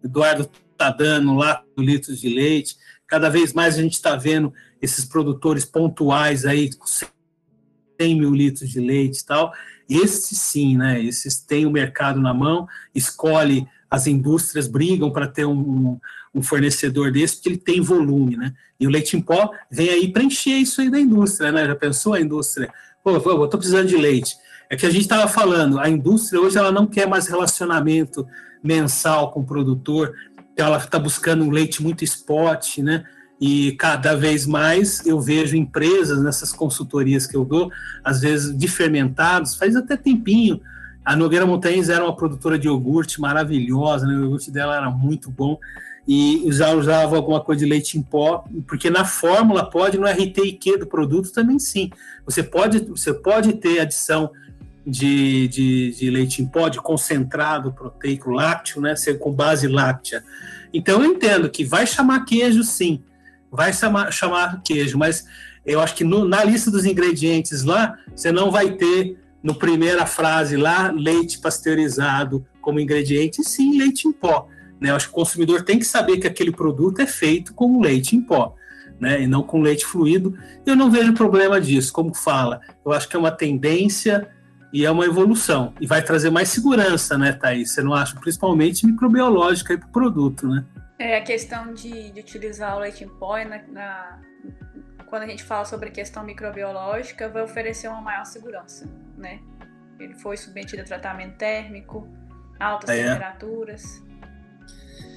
Eduardo tá dando lá litros de leite. Cada vez mais a gente está vendo esses produtores pontuais aí com 100 mil litros de leite e tal. Esses sim, né? Esses têm o mercado na mão, escolhe as indústrias brigam para ter um, um fornecedor desse, porque ele tem volume, né? E o leite em pó vem aí preencher isso aí da indústria, né? Já pensou a indústria? Pô, eu estou precisando de leite. É que a gente estava falando, a indústria hoje ela não quer mais relacionamento mensal com o produtor, ela está buscando um leite muito spot, né? E cada vez mais eu vejo empresas nessas consultorias que eu dou, às vezes de fermentados, faz até tempinho. A Nogueira Montanhas era uma produtora de iogurte maravilhosa, né? o iogurte dela era muito bom e já usava alguma coisa de leite em pó, porque na fórmula pode, no RTIQ do produto também sim. Você pode, você pode ter adição de, de, de leite em pó, de concentrado proteico lácteo, né, com base láctea. Então eu entendo que vai chamar queijo sim, vai chamar, chamar queijo, mas eu acho que no, na lista dos ingredientes lá, você não vai ter no primeira frase lá leite pasteurizado como ingrediente, sim leite em pó né? Eu acho que o consumidor tem que saber que aquele produto é feito com leite em pó. Né, e não com leite fluido. Eu não vejo problema disso, como fala. Eu acho que é uma tendência e é uma evolução. E vai trazer mais segurança, né, Thaís? Você não acha? Principalmente microbiológica para o produto, né? É, a questão de, de utilizar o leite em pó, na, na, quando a gente fala sobre a questão microbiológica, vai oferecer uma maior segurança, né? Ele foi submetido a tratamento térmico, altas é. temperaturas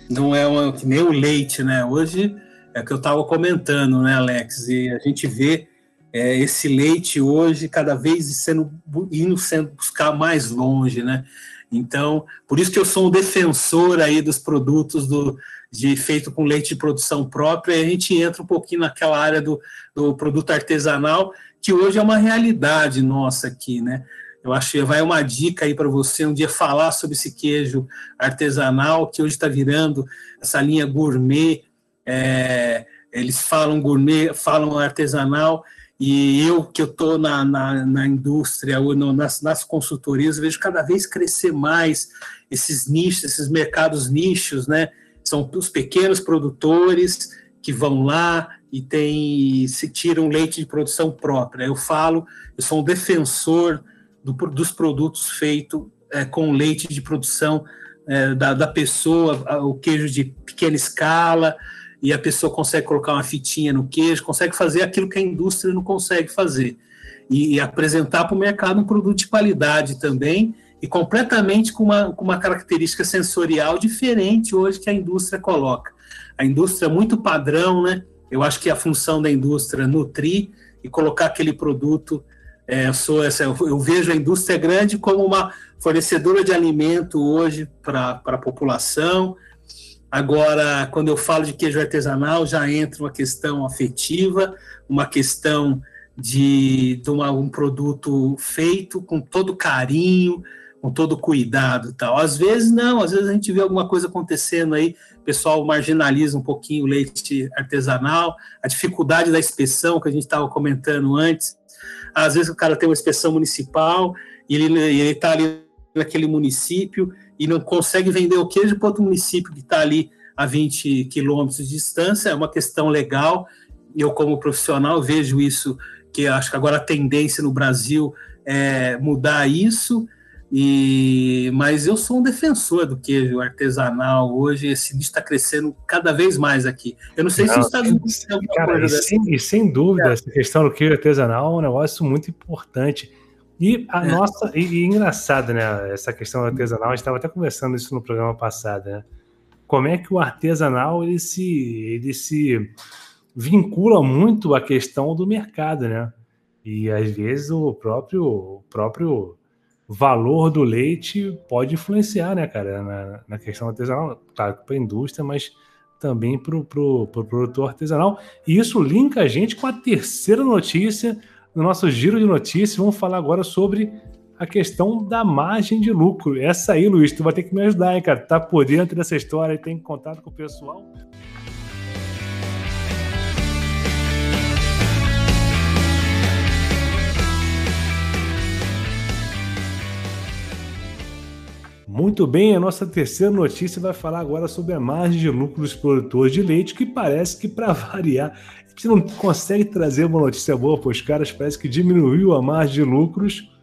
não é uma, nem o leite, né? Hoje é que eu estava comentando, né, Alex? E a gente vê é, esse leite hoje cada vez sendo indo sendo buscar mais longe, né? Então, por isso que eu sou um defensor aí dos produtos do, de feito com leite de produção própria, e a gente entra um pouquinho naquela área do, do produto artesanal, que hoje é uma realidade nossa aqui, né? Eu acho que vai uma dica aí para você um dia falar sobre esse queijo artesanal que hoje está virando essa linha gourmet. É, eles falam gourmet, falam artesanal, e eu que eu estou na, na, na, indústria ou no, nas, nas consultorias, vejo cada vez crescer mais esses nichos, esses mercados nichos, né? São os pequenos produtores que vão lá e tem, se tiram leite de produção própria. Eu falo, eu sou um defensor do, dos produtos feitos é, com leite de produção é, da, da pessoa, o queijo de pequena escala, e a pessoa consegue colocar uma fitinha no queijo, consegue fazer aquilo que a indústria não consegue fazer. E, e apresentar para o mercado um produto de qualidade também, e completamente com uma, com uma característica sensorial diferente hoje que a indústria coloca. A indústria é muito padrão, né? Eu acho que a função da indústria é nutrir e colocar aquele produto é, eu, sou essa, eu vejo a indústria grande como uma fornecedora de alimento hoje para a população. Agora, quando eu falo de queijo artesanal, já entra uma questão afetiva, uma questão de, de uma, um produto feito com todo carinho, com todo cuidado tal. Às vezes não, às vezes a gente vê alguma coisa acontecendo aí, o pessoal marginaliza um pouquinho o leite artesanal, a dificuldade da inspeção que a gente estava comentando antes, às vezes o cara tem uma inspeção municipal e ele está ali naquele município e não consegue vender o queijo para outro município que está ali a 20 quilômetros de distância. É uma questão legal. Eu, como profissional, vejo isso, que acho que agora a tendência no Brasil é mudar isso. E, mas eu sou um defensor do queijo artesanal hoje. Esse nicho está crescendo cada vez mais aqui. Eu não sei não, se os Estados Unidos tem alguma cara, coisa. E sem, e sem dúvida, é. essa questão do queijo artesanal é um negócio muito importante. E a é. nossa. E, e, engraçado, né? Essa questão artesanal, a gente estava até conversando isso no programa passado, né? Como é que o artesanal ele se, ele se vincula muito à questão do mercado, né? E às vezes o próprio, o próprio valor do leite pode influenciar, né, cara, na, na questão artesanal, claro, para a indústria, mas também para o pro, pro produtor artesanal. E isso linka a gente com a terceira notícia no nosso giro de notícias. Vamos falar agora sobre a questão da margem de lucro. Essa aí, Luiz, tu vai ter que me ajudar, hein, cara? Tá por dentro dessa história e tem contato com o pessoal. Muito bem, a nossa terceira notícia vai falar agora sobre a margem de lucro dos produtores de leite, que parece que, para variar, a gente não consegue trazer uma notícia boa para os caras, parece que diminuiu a margem de lucros.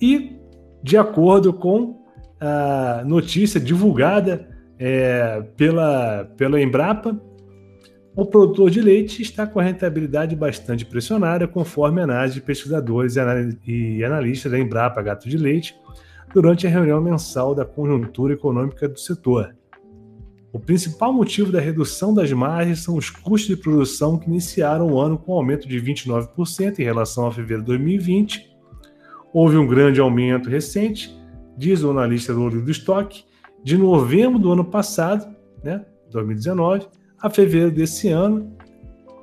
E, de acordo com a notícia divulgada é, pela, pela Embrapa, o produtor de leite está com a rentabilidade bastante pressionada, conforme a análise de pesquisadores e analistas da Embrapa Gato de Leite, durante a reunião mensal da conjuntura econômica do setor. O principal motivo da redução das margens são os custos de produção que iniciaram o ano com um aumento de 29% em relação a fevereiro de 2020. Houve um grande aumento recente, diz o analista do olho do estoque, de novembro do ano passado, né, 2019, a fevereiro desse ano,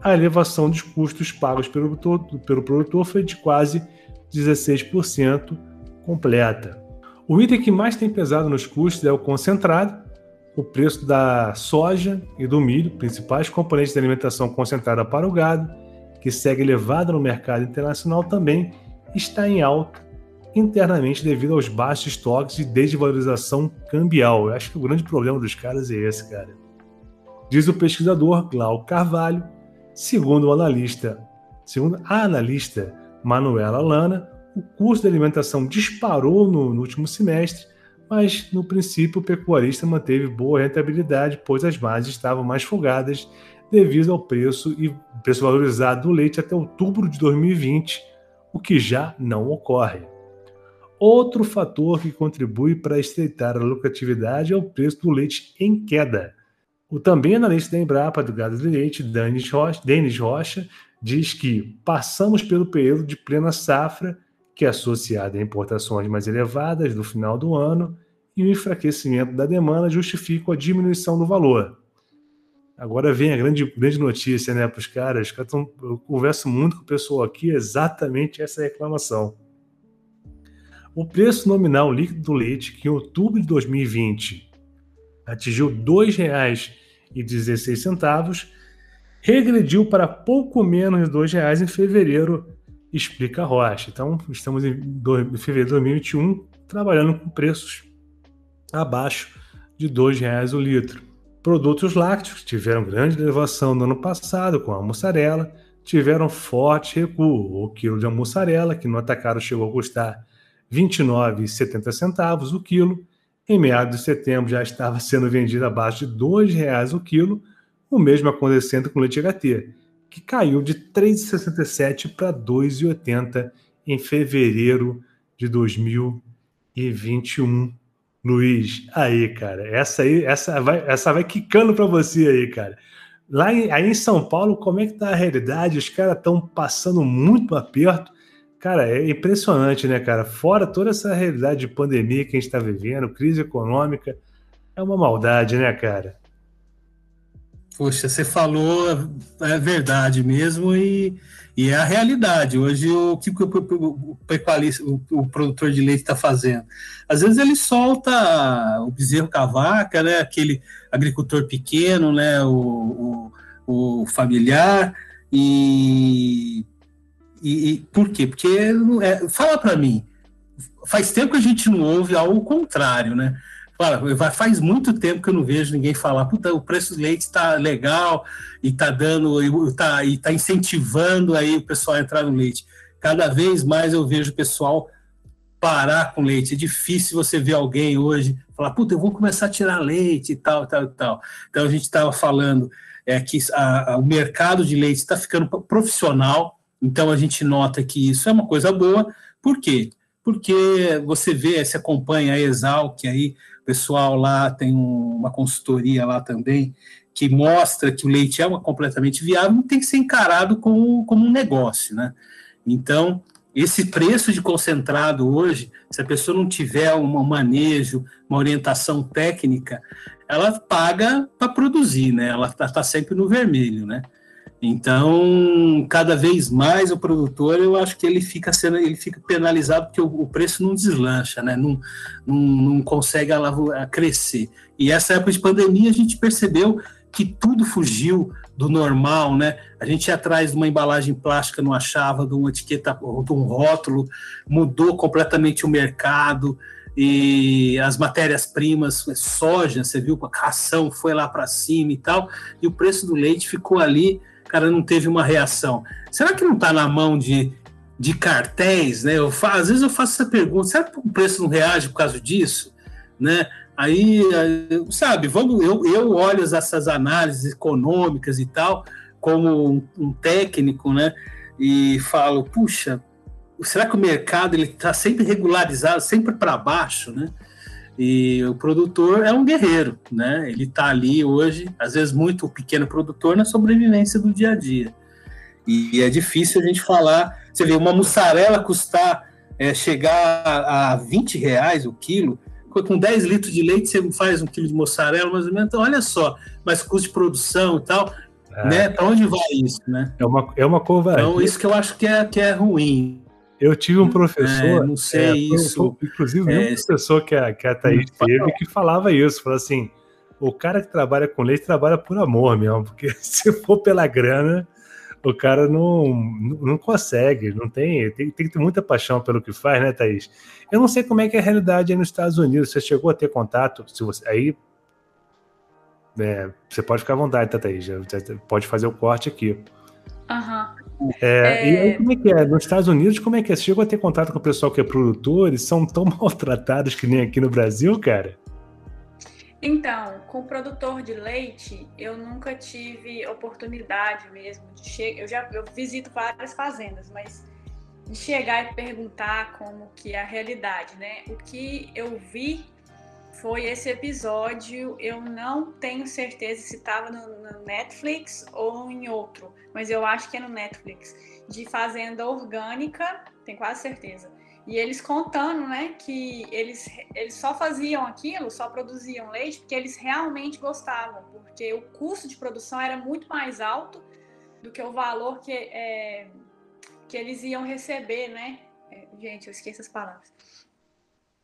a elevação dos custos pagos pelo, pelo produtor foi de quase 16% completa. O item que mais tem pesado nos custos é o concentrado, o preço da soja e do milho, principais componentes da alimentação concentrada para o gado, que segue elevado no mercado internacional também, está em alta internamente devido aos baixos estoques e desvalorização cambial. Eu acho que o grande problema dos caras é esse, cara. Diz o pesquisador Glauco Carvalho, segundo o analista, segundo a analista Manuela Lana, o custo da alimentação disparou no, no último semestre, mas no princípio o pecuarista manteve boa rentabilidade, pois as margens estavam mais folgadas devido ao preço e preço valorizado do leite até outubro de 2020, o que já não ocorre. Outro fator que contribui para estreitar a lucratividade é o preço do leite em queda. O também analista da Embrapa do gado de leite, Denis Rocha, Denis Rocha, diz que passamos pelo período de plena safra que é associada a importações mais elevadas do final do ano e o enfraquecimento da demanda justificam a diminuição do valor. Agora vem a grande, grande notícia né, para os caras. eu converso muito com o pessoal aqui, exatamente essa reclamação. O preço nominal líquido do leite, que em outubro de 2020 atingiu R$ 2,16, regrediu para pouco menos de R$ 2,00 em fevereiro explica a Rocha. Então, estamos em fevereiro de 2021 trabalhando com preços abaixo de R$ 2,00 o litro. Produtos lácteos tiveram grande elevação no ano passado com a mussarela, tiveram forte recuo. O quilo de mussarela, que no atacado chegou a custar R$ 29,70 o quilo, em meados de setembro já estava sendo vendido abaixo de R$ 2,00 o quilo, o mesmo acontecendo com leite HT, que caiu de 3,67 para 2,80 em fevereiro de 2021. Luiz, aí, cara, essa aí, essa vai, essa vai quicando para você aí, cara. Lá em, aí em São Paulo, como é que tá a realidade? Os caras estão passando muito aperto. Cara, é impressionante, né, cara? Fora toda essa realidade de pandemia que a gente está vivendo, crise econômica, é uma maldade, né, cara? Poxa, você falou é verdade mesmo e, e é a realidade. Hoje, o que o, o, o, o produtor de leite está fazendo? Às vezes ele solta o bezerro cavaca, né? Aquele agricultor pequeno, né? O, o, o familiar e, e, e, por quê? Porque é, fala para mim, faz tempo que a gente não ouve algo contrário, né? Faz muito tempo que eu não vejo ninguém falar, puta, o preço do leite está legal e está dando, está e tá incentivando aí o pessoal a entrar no leite. Cada vez mais eu vejo o pessoal parar com leite. É difícil você ver alguém hoje falar, puta, eu vou começar a tirar leite e tal, tal, tal. Então a gente estava falando é, que a, a, o mercado de leite está ficando profissional, então a gente nota que isso é uma coisa boa. Por quê? Porque você vê, se acompanha a Exalc aí, pessoal lá tem um, uma consultoria lá também, que mostra que o leite é uma completamente viável, tem que ser encarado como, como um negócio, né? Então, esse preço de concentrado hoje, se a pessoa não tiver um manejo, uma orientação técnica, ela paga para produzir, né? Ela está tá sempre no vermelho, né? Então, cada vez mais o produtor, eu acho que ele fica sendo, ele fica penalizado porque o, o preço não deslancha, né? Não, não, não consegue crescer. E essa época de pandemia a gente percebeu que tudo fugiu do normal, né? A gente ia atrás de uma embalagem plástica, não achava, de uma etiqueta, de um rótulo, mudou completamente o mercado e as matérias-primas, soja, você viu, a ração foi lá para cima e tal, e o preço do leite ficou ali, cara, não teve uma reação. Será que não está na mão de, de cartéis, né? Eu, às vezes eu faço essa pergunta, será que o preço não reage por causa disso, né? Aí, sabe, vamos, eu, eu olho essas análises econômicas e tal, como um, um técnico, né? E falo, puxa, será que o mercado ele está sempre regularizado, sempre para baixo, né? E o produtor é um guerreiro, né? Ele está ali hoje, às vezes muito pequeno produtor na sobrevivência do dia a dia. E é difícil a gente falar. Você vê uma mussarela custar é, chegar a 20 reais o quilo, com 10 litros de leite você faz um quilo de mussarela, mais ou menos. Então, olha só, mas custo de produção e tal, é. né? Para onde vai isso, né? É uma, é uma covardia. Então, isso que eu acho que é, que é ruim. Eu tive um professor, é, não sei é, isso. Inclusive, é, um professor que a, que a Thaís teve que falava isso, falou assim, o cara que trabalha com leite trabalha por amor mesmo, porque se for pela grana, o cara não, não consegue, não tem, tem, tem que ter muita paixão pelo que faz, né, Thaís? Eu não sei como é que é a realidade aí nos Estados Unidos. Você chegou a ter contato? Se você, aí é, você pode ficar à vontade, tá, Thaís? Pode fazer o corte aqui. Uhum. É, é... E aí, como é que é? Nos Estados Unidos, como é que é? Você chegou a ter contato com o pessoal que é produtor? Eles são tão maltratados que nem aqui no Brasil, cara? Então, com o produtor de leite, eu nunca tive oportunidade mesmo de chegar. Eu já eu visito várias fazendas, mas de chegar e perguntar como que é a realidade, né? O que eu vi foi esse episódio. Eu não tenho certeza se estava no, Netflix ou em outro, mas eu acho que é no Netflix. De fazenda orgânica, tenho quase certeza e eles contando, né, que eles, eles só faziam aquilo, só produziam leite porque eles realmente gostavam, porque o custo de produção era muito mais alto do que o valor que, é, que eles iam receber, né? É, gente, eu esqueço as palavras.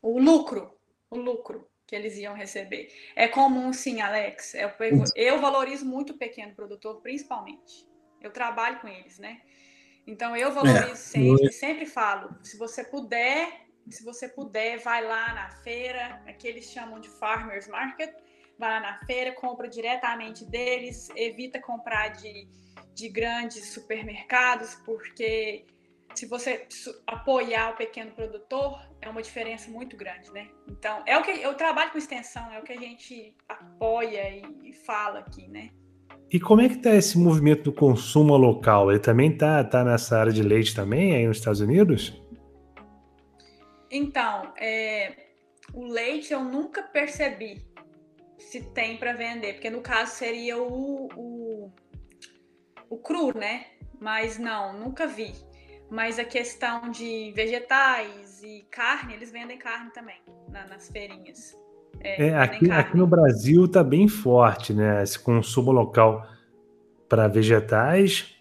O lucro, o lucro que eles iam receber. É comum, sim, Alex. Eu, eu valorizo muito o pequeno produtor, principalmente. Eu trabalho com eles, né? Então eu valorizo é. sempre, sempre falo, se você puder, se você puder, vai lá na feira, que eles chamam de farmers market, vai lá na feira, compra diretamente deles, evita comprar de, de grandes supermercados, porque se você apoiar o pequeno produtor, é uma diferença muito grande, né? Então, é o que eu trabalho com extensão, é o que a gente apoia e, fala aqui, né? E como é que está esse movimento do consumo local? Ele também está tá nessa área de leite também aí nos Estados Unidos? Então, é, o leite eu nunca percebi se tem para vender, porque no caso seria o, o, o, cru, né? Mas não, nunca vi. Mas a questão de vegetais e carne, eles vendem carne também na, nas feirinhas. É, é aqui, aqui, no Brasil está bem forte, né? Esse consumo local para vegetais,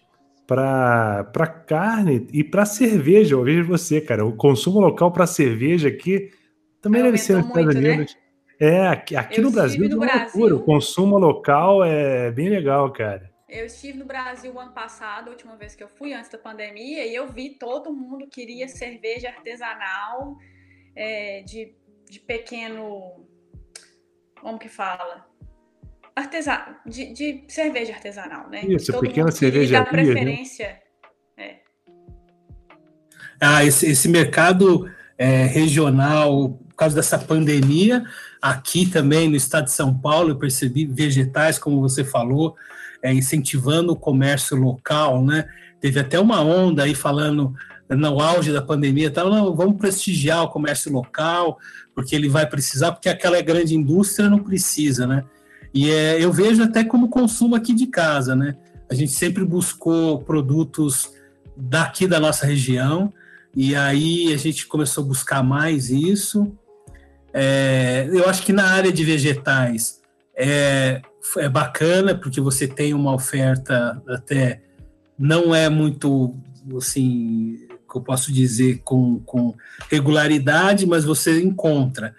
para carne e para cerveja. Eu vejo você, cara. O consumo local para cerveja aqui também deve ser nos Estados né? Unidos. Né? É, aqui, aqui no Brasil, no Brasil, loucura. O consumo local é bem legal, cara. Eu estive no Brasil o ano passado, a última vez que eu fui, antes da pandemia, e eu vi todo mundo queria cerveja artesanal é, de, de pequeno como que fala? Artesano, de, de cerveja artesanal, né? Isso, Todo pequena cerveja. Dá preferência. Né? É. Ah, esse, esse mercado é, regional por causa dessa pandemia. Aqui também no estado de São Paulo, eu percebi vegetais, como você falou, é, incentivando o comércio local, né? Teve até uma onda aí falando no auge da pandemia, tal, não, vamos prestigiar o comércio local, porque ele vai precisar, porque aquela grande indústria não precisa, né? E é, eu vejo até como consumo aqui de casa, né? A gente sempre buscou produtos daqui da nossa região, e aí a gente começou a buscar mais isso. É, eu acho que na área de vegetais é, é bacana, porque você tem uma oferta até não é muito assim que eu posso dizer com, com regularidade, mas você encontra.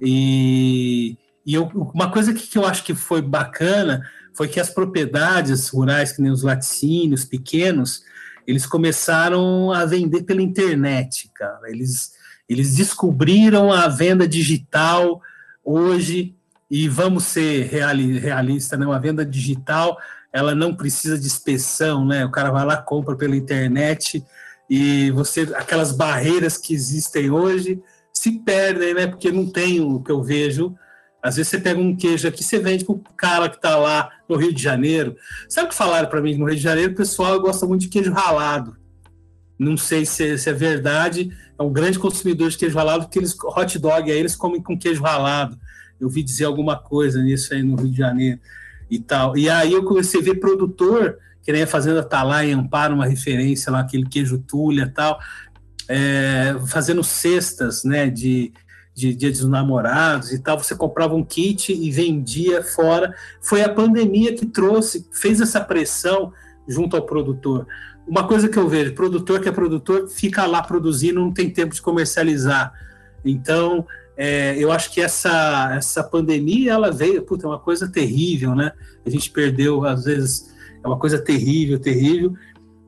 E, e eu, uma coisa que, que eu acho que foi bacana foi que as propriedades rurais, que nem os laticínios pequenos, eles começaram a vender pela internet, cara. Eles, eles descobriram a venda digital hoje, e vamos ser reali, realista, né? Uma venda digital, ela não precisa de inspeção, né? O cara vai lá, compra pela internet, e você aquelas barreiras que existem hoje se perdem, né? Porque não tem o que eu vejo. Às vezes você pega um queijo aqui, você vende para o cara que está lá no Rio de Janeiro. Sabe o que falaram para mim no Rio de Janeiro? O pessoal gosta muito de queijo ralado. Não sei se, se, é verdade. É um grande consumidor de queijo ralado, porque eles hot dog aí eles comem com queijo ralado. Eu vi dizer alguma coisa nisso aí no Rio de Janeiro e tal. E aí eu comecei a ver produtor que nem a Fazenda tá lá em Amparo, uma referência lá, aquele queijo tulha e tal, é, fazendo cestas, né, de, de Dia dos Namorados e tal, você comprava um kit e vendia fora. Foi a pandemia que trouxe, fez essa pressão junto ao produtor. Uma coisa que eu vejo, produtor que é produtor fica lá produzindo, não tem tempo de comercializar. Então, é, eu acho que essa, essa pandemia, ela veio, puta, é uma coisa terrível, né? A gente perdeu, às vezes, é uma coisa terrível, terrível.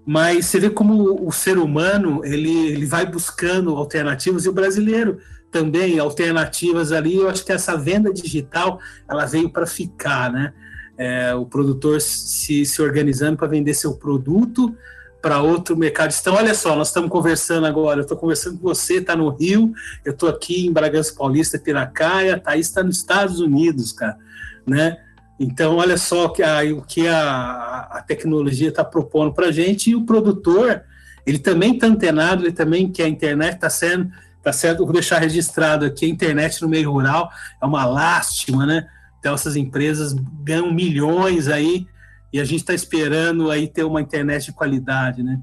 Mas você vê como o ser humano ele, ele vai buscando alternativas e o brasileiro também alternativas ali. Eu acho que essa venda digital ela veio para ficar, né? É, o produtor se, se organizando para vender seu produto para outro mercado. Então, olha só, nós estamos conversando agora. Eu estou conversando com você, está no Rio, eu estou aqui em Bragança Paulista, Piracaia, Thaís está nos Estados Unidos, cara, né? Então, olha só que a, o que a, a tecnologia está propondo para a gente e o produtor, ele também está antenado, ele também que a internet está sendo, tá certo, vou deixar registrado aqui, a internet no meio rural é uma lástima, né? Então, essas empresas ganham milhões aí e a gente está esperando aí ter uma internet de qualidade, né?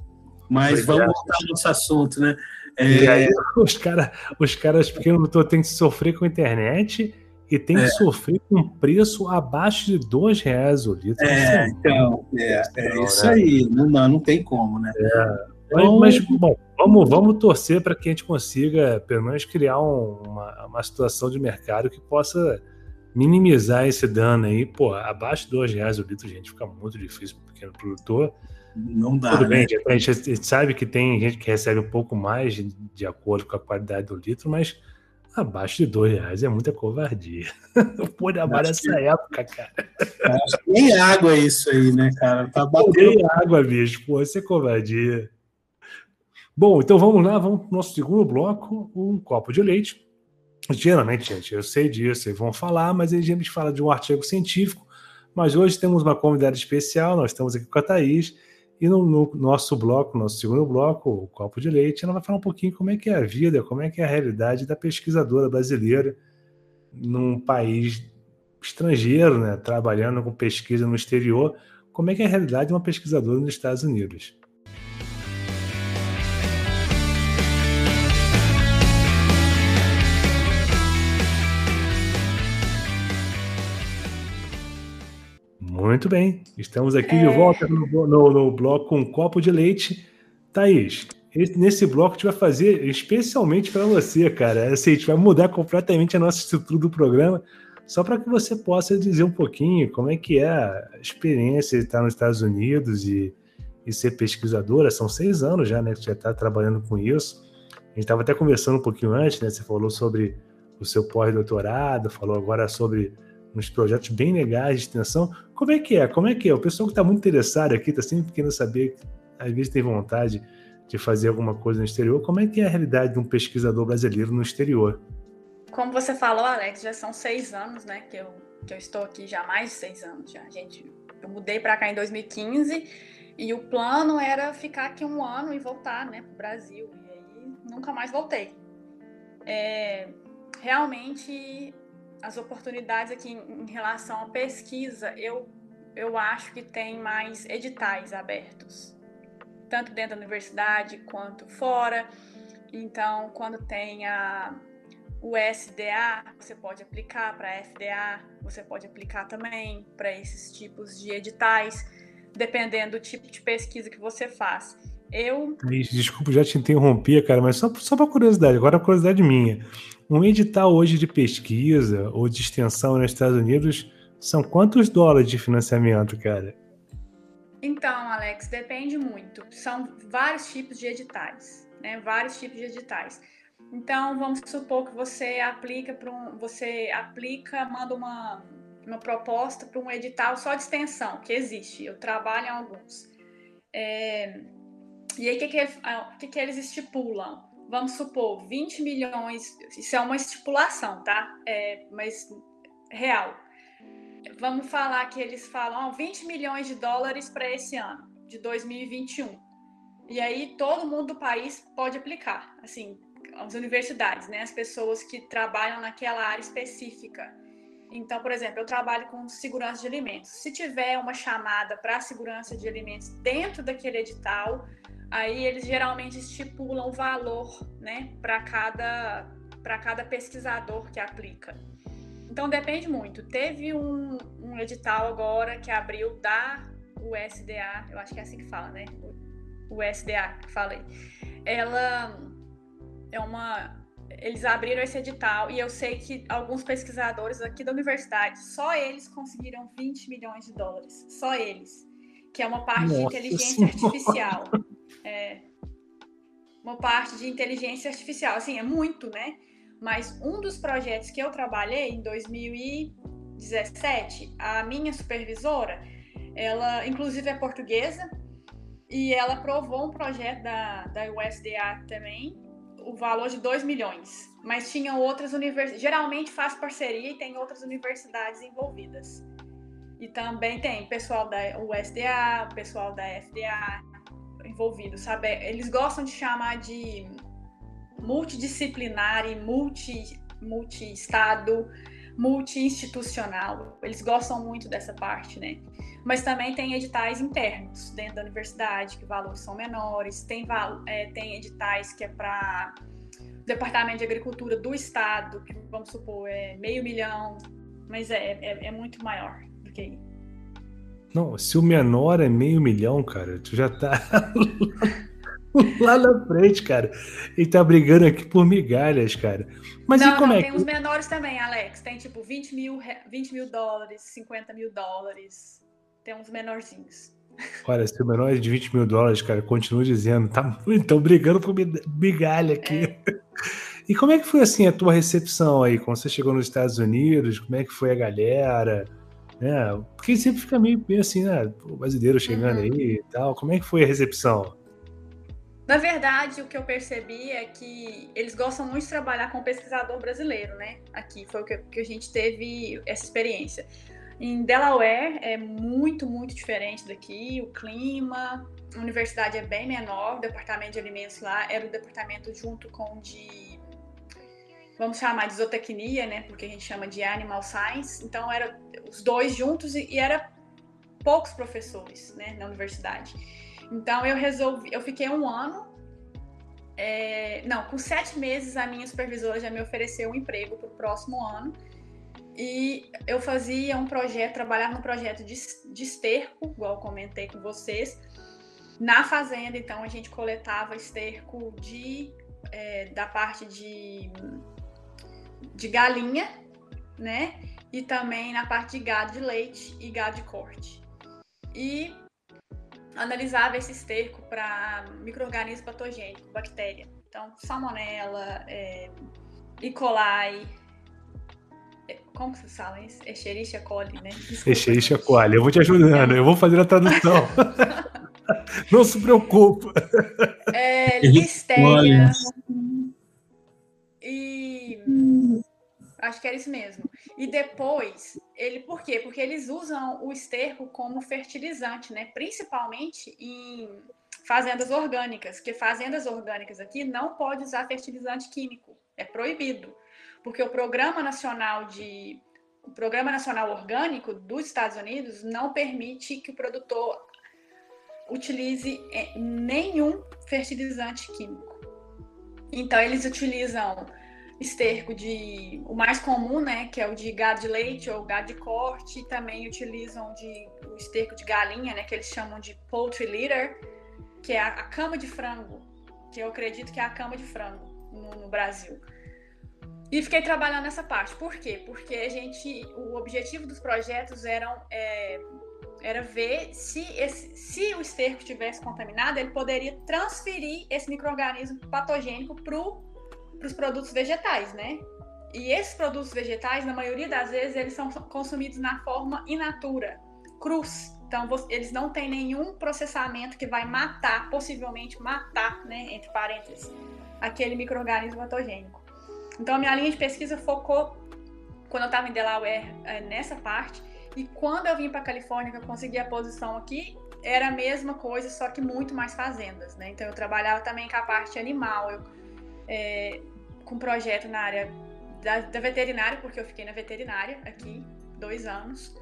Mas Obrigado. vamos voltar ao nosso assunto, né? É... E aí, os, cara, os caras pequenos têm que sofrer com a internet e tem é. que sofrer com preço abaixo de dois reais o litro. É, então, é, é isso né? aí. Não, não, não tem como, né? É. Então, mas, bom, vamos, vamos torcer para que a gente consiga, pelo menos, criar um, uma, uma situação de mercado que possa minimizar esse dano aí. Pô, abaixo de dois reais o litro, gente, fica muito difícil para o pequeno produtor. Não dá. Tudo bem, né? a, gente, a gente sabe que tem gente que recebe um pouco mais de, de acordo com a qualidade do litro, mas Abaixo de dois reais é muita covardia. Pô, amar nessa que... época, cara. Acho que nem água é isso aí, né, cara? Tá batendo. Nem água, bicho. Pô, isso é covardia. Bom, então vamos lá, vamos para o nosso segundo bloco, um copo de leite. Geralmente, gente, eu sei disso, vocês vão falar, mas a gente fala de um artigo científico. Mas hoje temos uma convidada especial, nós estamos aqui com a Thaís, e no, no, nosso bloco, nosso segundo bloco, o Copo de Leite, ela vai falar um pouquinho como é que é a vida, como é que é a realidade da pesquisadora brasileira num país estrangeiro, né, trabalhando com pesquisa no exterior, como é que é a realidade de uma pesquisadora nos Estados Unidos. Muito bem, estamos aqui é... de volta no, no, no, bloco Um Copo de Leite. Thaís, esse, nesse bloco a gente vai fazer especialmente para você, cara. Assim, a gente vai mudar completamente a nossa estrutura do programa, só para que você possa dizer um pouquinho como é que é a experiência de estar nos Estados Unidos e, e ser pesquisadora. São seis anos já, né, que você já está trabalhando com isso. A gente estava até conversando um pouquinho antes, né? Você falou sobre o seu pós-doutorado, falou agora sobre uns projetos bem legais de extensão. Como é que é? Como é que é? O pessoal que está muito interessado aqui está sempre querendo saber, às vezes tem vontade de fazer alguma coisa no exterior. Como é que é a realidade de um pesquisador brasileiro no exterior? Como você falou, Alex, já são seis anos, né, que eu, que eu estou aqui, já mais de seis anos já. Gente, eu mudei para cá em 2015 e o plano era ficar aqui um ano e voltar, né, para o Brasil. E aí nunca mais voltei. É, realmente as oportunidades aqui em, relação à pesquisa, eu, eu acho que tem mais editais abertos, tanto dentro da universidade quanto fora. Então, quando tem a, o SDA, você pode aplicar para a FDA, você pode aplicar também para esses tipos de editais, dependendo do tipo de pesquisa que você faz. Eu. Desculpa, já te interrompi, cara, mas só, só para curiosidade, agora a curiosidade minha. Um edital hoje de pesquisa ou de extensão nos Estados Unidos são quantos dólares de financiamento, cara? Então, Alex, depende muito. São vários tipos de editais, né? Vários tipos de editais. Então, vamos supor que você aplica para um, você aplica, manda uma, uma proposta para um edital só de extensão, que existe. Eu trabalho em alguns. É, e aí, o que, que, que, que eles estipulam? Vamos supor, 20 milhões, isso é uma estipulação, tá? É, mas real. Vamos falar que eles falam ó, 20 milhões de dólares para esse ano, de 2021. E aí todo mundo do país pode aplicar, assim, as universidades, né? As pessoas que trabalham naquela área específica. Então, por exemplo, eu trabalho com segurança de alimentos. Se tiver uma chamada para segurança de alimentos dentro daquele edital, aí eles geralmente estipulam o valor né, para cada, cada pesquisador que aplica. Então depende muito. Teve um, um edital agora que abriu da USDA, eu acho que é assim que fala, né? USDA que falei. Ela é uma. Eles abriram esse edital e eu sei que alguns pesquisadores aqui da universidade, só eles conseguiram 20 milhões de dólares. Só eles. Que é uma parte Nossa de inteligência senhora. artificial. É, uma parte de inteligência artificial. Assim, é muito, né? Mas um dos projetos que eu trabalhei em 2017, a minha supervisora, ela inclusive é portuguesa, e ela aprovou um projeto da, da USDA também, o valor de 2 milhões. Mas tinha outras universidades, geralmente faz parceria e tem outras universidades envolvidas. E também tem pessoal da USDA, pessoal da FDA, envolvido, sabe? Eles gostam de chamar de multidisciplinar e multi, multi-estado, multi-institucional. Eles gostam muito dessa parte, né? Mas também tem editais internos dentro da universidade, que valores são menores, tem, é, tem editais que é para Departamento de Agricultura do Estado, que vamos supor é meio milhão, mas é, é, é muito maior do que. Não, se o menor é meio milhão, cara, tu já tá lá na frente, cara. E tá brigando aqui por migalhas, cara. Mas não, e como não, é tem que... os menores também, Alex. Tem tipo 20 mil, 20 mil dólares, 50 mil dólares. Tem uns menorzinhos. Olha, se o menor é de 20 mil dólares, cara, continua dizendo, tá Estão brigando por migalha aqui. É. E como é que foi assim a tua recepção aí? Quando você chegou nos Estados Unidos, como é que foi a galera? Né? Porque sempre fica meio, meio assim, né? O brasileiro chegando uhum. aí e tal. Como é que foi a recepção? Na verdade, o que eu percebi é que eles gostam muito de trabalhar com pesquisador brasileiro, né? Aqui foi o que, que a gente teve essa experiência. Em Delaware é muito, muito diferente daqui. O clima, a universidade é bem menor. O departamento de alimentos lá era o departamento junto com o de vamos chamar de zootecnia, né? Porque a gente chama de animal science. Então era os dois juntos e, e era poucos professores, né, na universidade. Então eu resolvi, eu fiquei um ano, é, não, com sete meses a minha supervisora já me ofereceu um emprego para o próximo ano e eu fazia um projeto, trabalhava no projeto de, de esterco, igual comentei com vocês, na fazenda. Então a gente coletava esterco de é, da parte de de galinha, né? E também na parte de gado de leite e gado de corte. E analisava esse esterco para microorganismo patogênico, bactéria. Então, salmonella, é, E. coli, é, como que se fala isso? Escherichia coli, né? Escherichia coli. Eu vou te ajudando, eu vou fazer a tradução. Não se preocupa. É, é, Acho que era isso mesmo. E depois, ele por quê? Porque eles usam o esterco como fertilizante, né? Principalmente em fazendas orgânicas, que fazendas orgânicas aqui não pode usar fertilizante químico, é proibido, porque o Programa Nacional de o Programa Nacional Orgânico dos Estados Unidos não permite que o produtor utilize é, nenhum fertilizante químico. Então eles utilizam esterco de o mais comum, né, que é o de gado de leite ou gado de corte, e também utilizam de o esterco de galinha, né, que eles chamam de poultry litter, que é a, a cama de frango, que eu acredito que é a cama de frango no, no Brasil. E fiquei trabalhando nessa parte. Por quê? Porque a gente, o objetivo dos projetos eram, é, era ver se, esse, se o esterco estivesse contaminado, ele poderia transferir esse microorganismo patogênico para os produtos vegetais, né? E esses produtos vegetais, na maioria das vezes, eles são consumidos na forma in natura, cruz. Então, eles não têm nenhum processamento que vai matar, possivelmente matar, né, entre parênteses, aquele microorganismo patogênico. Então, a minha linha de pesquisa focou, quando eu estava em Delaware, é, nessa parte, e quando eu vim para a Califórnia, que eu consegui a posição aqui, era a mesma coisa, só que muito mais fazendas, né? Então, eu trabalhava também com a parte animal, eu, é, com projeto na área da, da veterinária, porque eu fiquei na veterinária aqui dois anos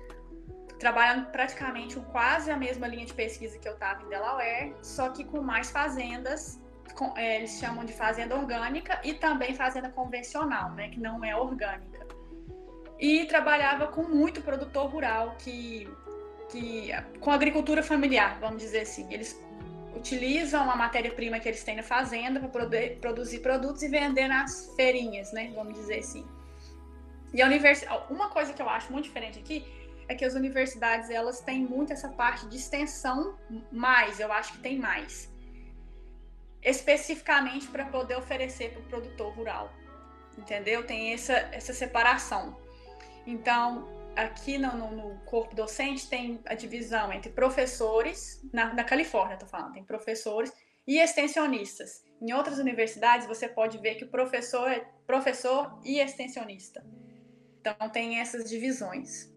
trabalhando praticamente quase a mesma linha de pesquisa que eu estava em Delaware, só que com mais fazendas, com, é, eles chamam de fazenda orgânica e também fazenda convencional, né, que não é orgânica. E trabalhava com muito produtor rural que, que com agricultura familiar, vamos dizer assim. Eles utilizam a matéria-prima que eles têm na fazenda para poder produzir produtos e vender nas feirinhas, né, vamos dizer assim. E a universidade, uma coisa que eu acho muito diferente aqui é que as universidades elas têm muito essa parte de extensão mais, eu acho que tem mais. Especificamente para poder oferecer para o produtor rural. Entendeu? Tem essa, essa separação. Então, aqui no, no, no, corpo docente tem a divisão entre professores, na, na Califórnia, estou falando, tem professores e extensionistas. Em outras universidades, você pode ver que o professor é professor e extensionista. Então, tem essas divisões.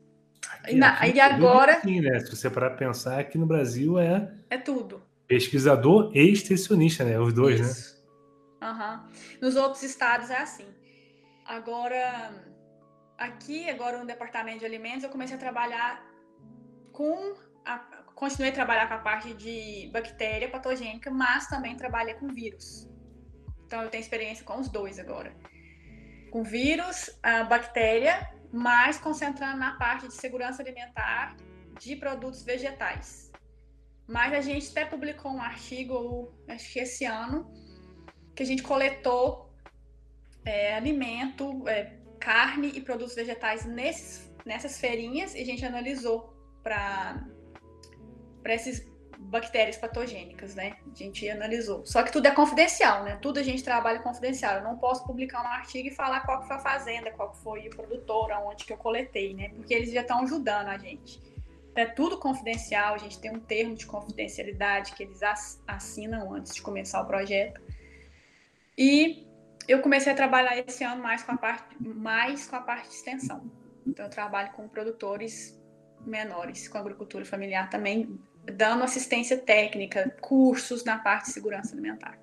Aqui, Na, aqui, e agora. Assim, né? Se você parar pensar, aqui no Brasil é. É tudo. Pesquisador e extensionista, né? Os dois, né? Isso. né? Uhum. Nos outros estados é assim. Agora, aqui, agora no departamento de alimentos, eu comecei a trabalhar com. A, continuei a trabalhar com a parte de bactéria patogênica, mas também trabalhei com vírus. Então, eu tenho experiência com os dois agora. Com vírus, a bactéria mas concentrando na parte de segurança alimentar de produtos vegetais. Mas a gente até publicou um artigo, acho que esse ano, que a gente coletou é, alimento, é, carne e produtos vegetais nesses, nessas feirinhas e a gente analisou para esses bactérias patogênicas, né? A gente analisou. Só que tudo é confidencial, né? Tudo a gente trabalha confidencial. Eu não posso publicar um artigo e falar qual foi a fazenda, qual foi o produtor, aonde que eu coletei, né? Porque eles já estão ajudando a gente. É tudo confidencial, a gente tem um termo de confidencialidade que eles assinam antes de começar o projeto. E eu comecei a trabalhar esse ano mais com a parte, mais com a parte de extensão. Então eu trabalho com produtores menores, com agricultura familiar também, dando assistência técnica, cursos na parte de segurança alimentar.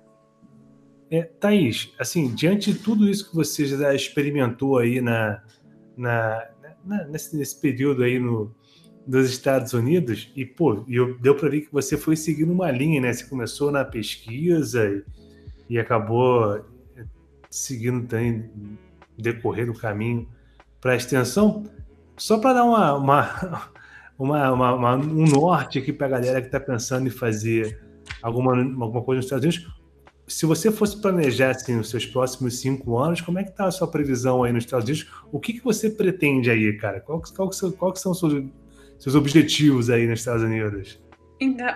É, Thaís, assim, diante de tudo isso que você já experimentou aí na, na, na nesse, nesse, período aí no, dos Estados Unidos, e pô, eu, deu para ver que você foi seguindo uma linha, né? Você começou na pesquisa e, e acabou seguindo também decorrer do caminho para a extensão. Só para dar uma, uma, uma, uma, um norte aqui para a galera que está pensando em fazer alguma, alguma coisa nos Estados Unidos. Se você fosse planejar assim, os seus próximos cinco anos, como é que está a sua previsão aí nos Estados Unidos? O que, que você pretende aí, cara? Qual, qual, qual, qual são os seus, seus objetivos aí nos Estados Unidos? Então,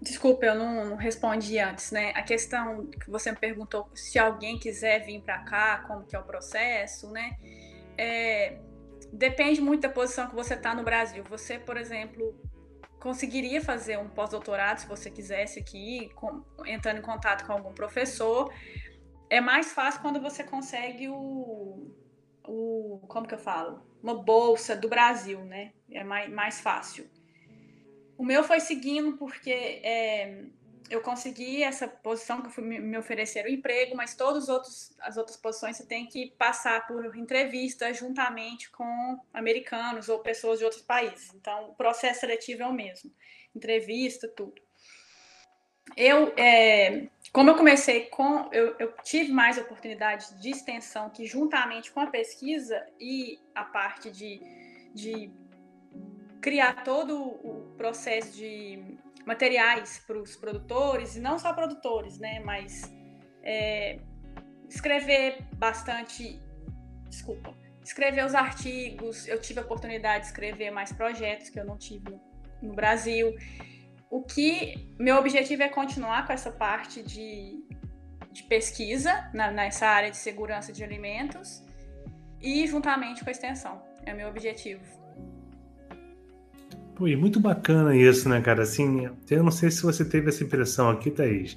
desculpa, eu não, não, respondi antes, né? A questão que você me perguntou se alguém quiser vir para cá, como que é o processo, né? É, depende muito da posição que você está no Brasil. Você, por exemplo, conseguiria fazer um pós-doutorado se você quisesse aqui, com, entrando em contato com algum professor. É mais fácil quando você consegue o, o como que eu falo? Uma bolsa do Brasil, né? É mais, mais fácil. O meu foi seguindo porque é, eu consegui essa posição que fui, me ofereceram emprego, mas todas as outras posições você tem que passar por entrevista juntamente com americanos ou pessoas de outros países. Então, o processo seletivo é o mesmo. Entrevista, tudo. Eu, é, como eu comecei com, eu, eu, tive mais oportunidades de extensão que juntamente com a pesquisa e a parte de, de criar todo o processo de materiais para os produtores, e não só produtores, né? Mas é, escrever bastante. Desculpa. Escrever os artigos, eu tive a oportunidade de escrever mais projetos que eu não tive no, Brasil. O que meu objetivo é continuar com essa parte de, de pesquisa na, nessa área de segurança de alimentos e juntamente com a extensão. É meu objetivo. Pô, muito bacana isso, né, cara? Assim, eu não sei se você teve essa impressão aqui, Thaís.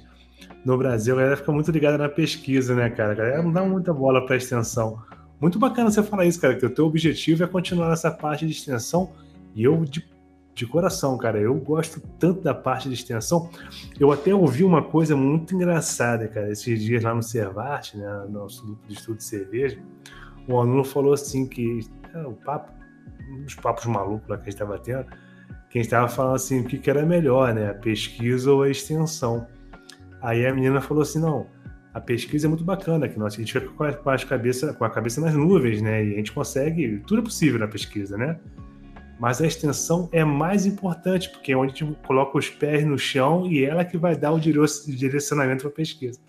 No Brasil, a galera fica muito ligada na pesquisa, né, cara? A galera não dá muita bola para extensão. Muito bacana você falar isso, cara, que o teu objetivo é continuar nessa parte de extensão. E eu, de, de coração, cara, eu gosto tanto da parte de extensão. Eu até ouvi uma coisa muito engraçada, cara, esses dias lá no Servarte, né, no nosso grupo de estudo de cerveja. Um aluno falou assim que é, o papo, uns papos malucos lá que a gente estava tendo, quem estava falando assim, o que, que era melhor, né? A pesquisa ou a extensão. Aí a menina falou assim, não, a pesquisa é muito bacana, que nós, a gente fica com a, com, as cabeça, com a cabeça nas nuvens, né? E a gente consegue, tudo é possível na pesquisa, né? Mas a extensão é mais importante, porque é onde a gente coloca os pés no chão e ela que vai dar o direcionamento para a pesquisa.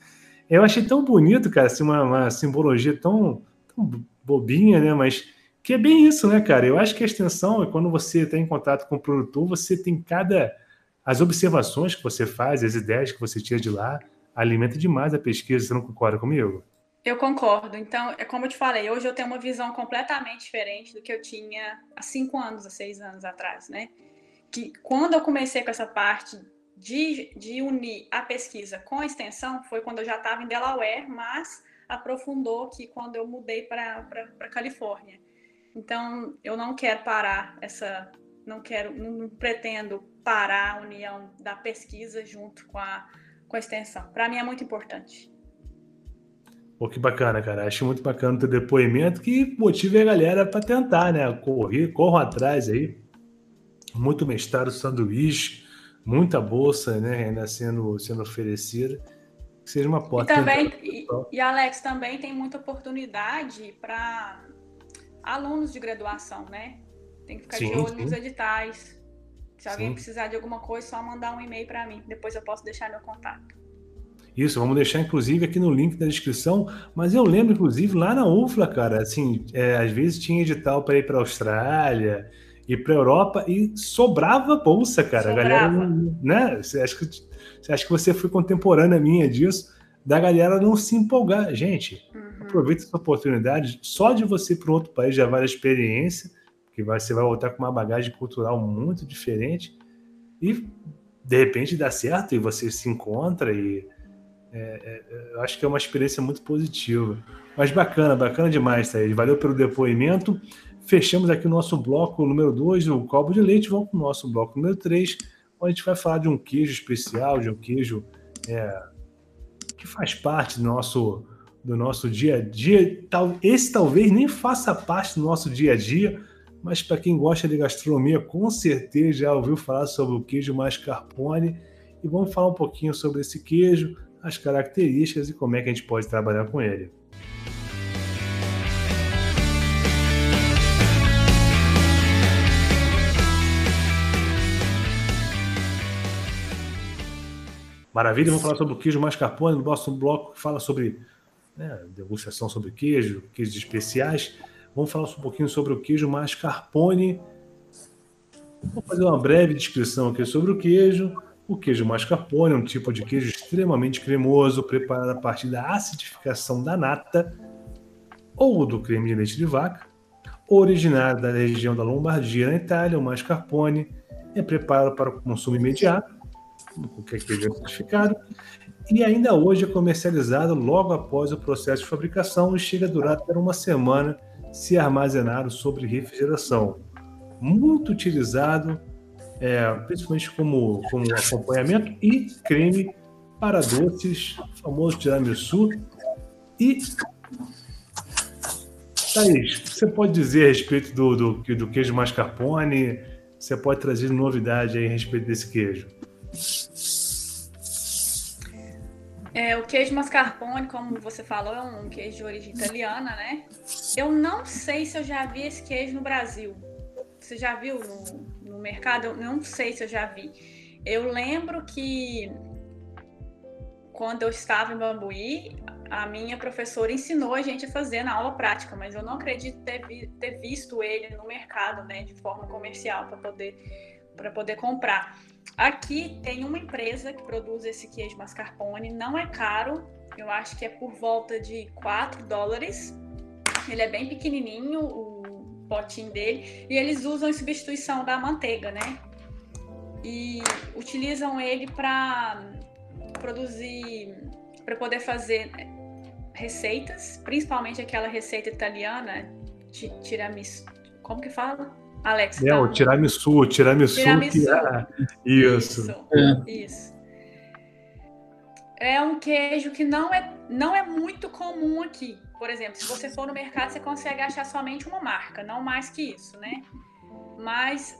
Eu achei tão bonito, cara, assim, uma, uma simbologia tão, tão bobinha, né? Mas que é bem isso, né, cara? Eu acho que a extensão é quando você está em contato com o produtor, você tem cada. As observações que você faz, as ideias que você tira de lá, alimenta demais a pesquisa. Você não concorda comigo? Eu concordo. Então, é como eu te falei, hoje eu tenho uma visão completamente diferente do que eu tinha há cinco anos, há seis anos atrás, né? Que quando eu comecei com essa parte de, de unir a pesquisa com a extensão, foi quando eu já estava em Delaware, mas aprofundou que quando eu mudei para Califórnia. Então, eu não quero parar essa, não quero, não pretendo parar a união da pesquisa junto com a, com a extensão. Para mim é muito importante. Pô, que bacana, cara. Acho muito bacana o teu depoimento que motive a galera para tentar, né? Correr, corram atrás aí. Muito mestrado sanduíche, muita bolsa, né? Ainda sendo, sendo oferecida. Que seja uma porta. E também, e, e Alex, também tem muita oportunidade para alunos de graduação, né? Tem que ficar sim, de olho sim. nos editais. Se alguém sim. precisar de alguma coisa, é só mandar um e-mail para mim. Depois eu posso deixar meu contato. Isso, vamos deixar inclusive aqui no link da descrição. Mas eu lembro, inclusive, lá na UFLA, cara, assim, é, às vezes tinha edital para ir para a Austrália e para a Europa e sobrava bolsa, cara. Sobrava. A galera, né? Você acha, que, você acha que você foi contemporânea minha disso? Da galera não se empolgar. Gente, hum aproveita essa oportunidade. Só de você ir para outro país já vale a experiência, que você vai voltar com uma bagagem cultural muito diferente e de repente dá certo e você se encontra e é, é, eu acho que é uma experiência muito positiva. Mas bacana, bacana demais, Thaís. Valeu pelo depoimento. Fechamos aqui o nosso bloco número 2, o copo de leite. Vamos para o nosso bloco número 3, onde a gente vai falar de um queijo especial, de um queijo é, que faz parte do nosso do nosso dia a dia. Esse talvez nem faça parte do nosso dia a dia, mas para quem gosta de gastronomia, com certeza já ouviu falar sobre o queijo mascarpone. E vamos falar um pouquinho sobre esse queijo, as características e como é que a gente pode trabalhar com ele. Maravilha, vamos falar sobre o queijo mascarpone no próximo bloco que fala sobre né, degustação sobre queijo, queijos especiais. Vamos falar um pouquinho sobre o queijo mascarpone. Vou fazer uma breve descrição aqui sobre o queijo. O queijo mascarpone é um tipo de queijo extremamente cremoso, preparado a partir da acidificação da nata ou do creme de leite de vaca. Originário da região da Lombardia, na Itália, o mascarpone é preparado para o consumo imediato, qualquer queijo é certificado, e ainda hoje é comercializado logo após o processo de fabricação e chega a durar até uma semana se armazenado sobre refrigeração. Muito utilizado, é, principalmente como, como acompanhamento e creme para doces, famoso tiramisu. E, Thaís, você pode dizer a respeito do, do, do queijo mascarpone? Você pode trazer novidade a respeito desse queijo? É, o queijo mascarpone, como você falou, é um queijo de origem italiana, né? Eu não sei se eu já vi esse queijo no Brasil. Você já viu no, no mercado? Eu não sei se eu já vi. Eu lembro que quando eu estava em Bambuí, a minha professora ensinou a gente a fazer na aula prática, mas eu não acredito ter, vi, ter visto ele no mercado, né, de forma comercial para poder para poder comprar. Aqui tem uma empresa que produz esse queijo mascarpone, não é caro, eu acho que é por volta de 4 dólares. Ele é bem pequenininho, o potinho dele, e eles usam em substituição da manteiga, né? E utilizam ele para produzir, para poder fazer receitas, principalmente aquela receita italiana, tiramisu, como que fala? Alex. É, tá... o tiramisu, tiramisu. tiramisu. Que... Ah, isso. Isso. É. isso. É um queijo que não é, não é muito comum aqui. Por exemplo, se você for no mercado, você consegue achar somente uma marca, não mais que isso, né? Mas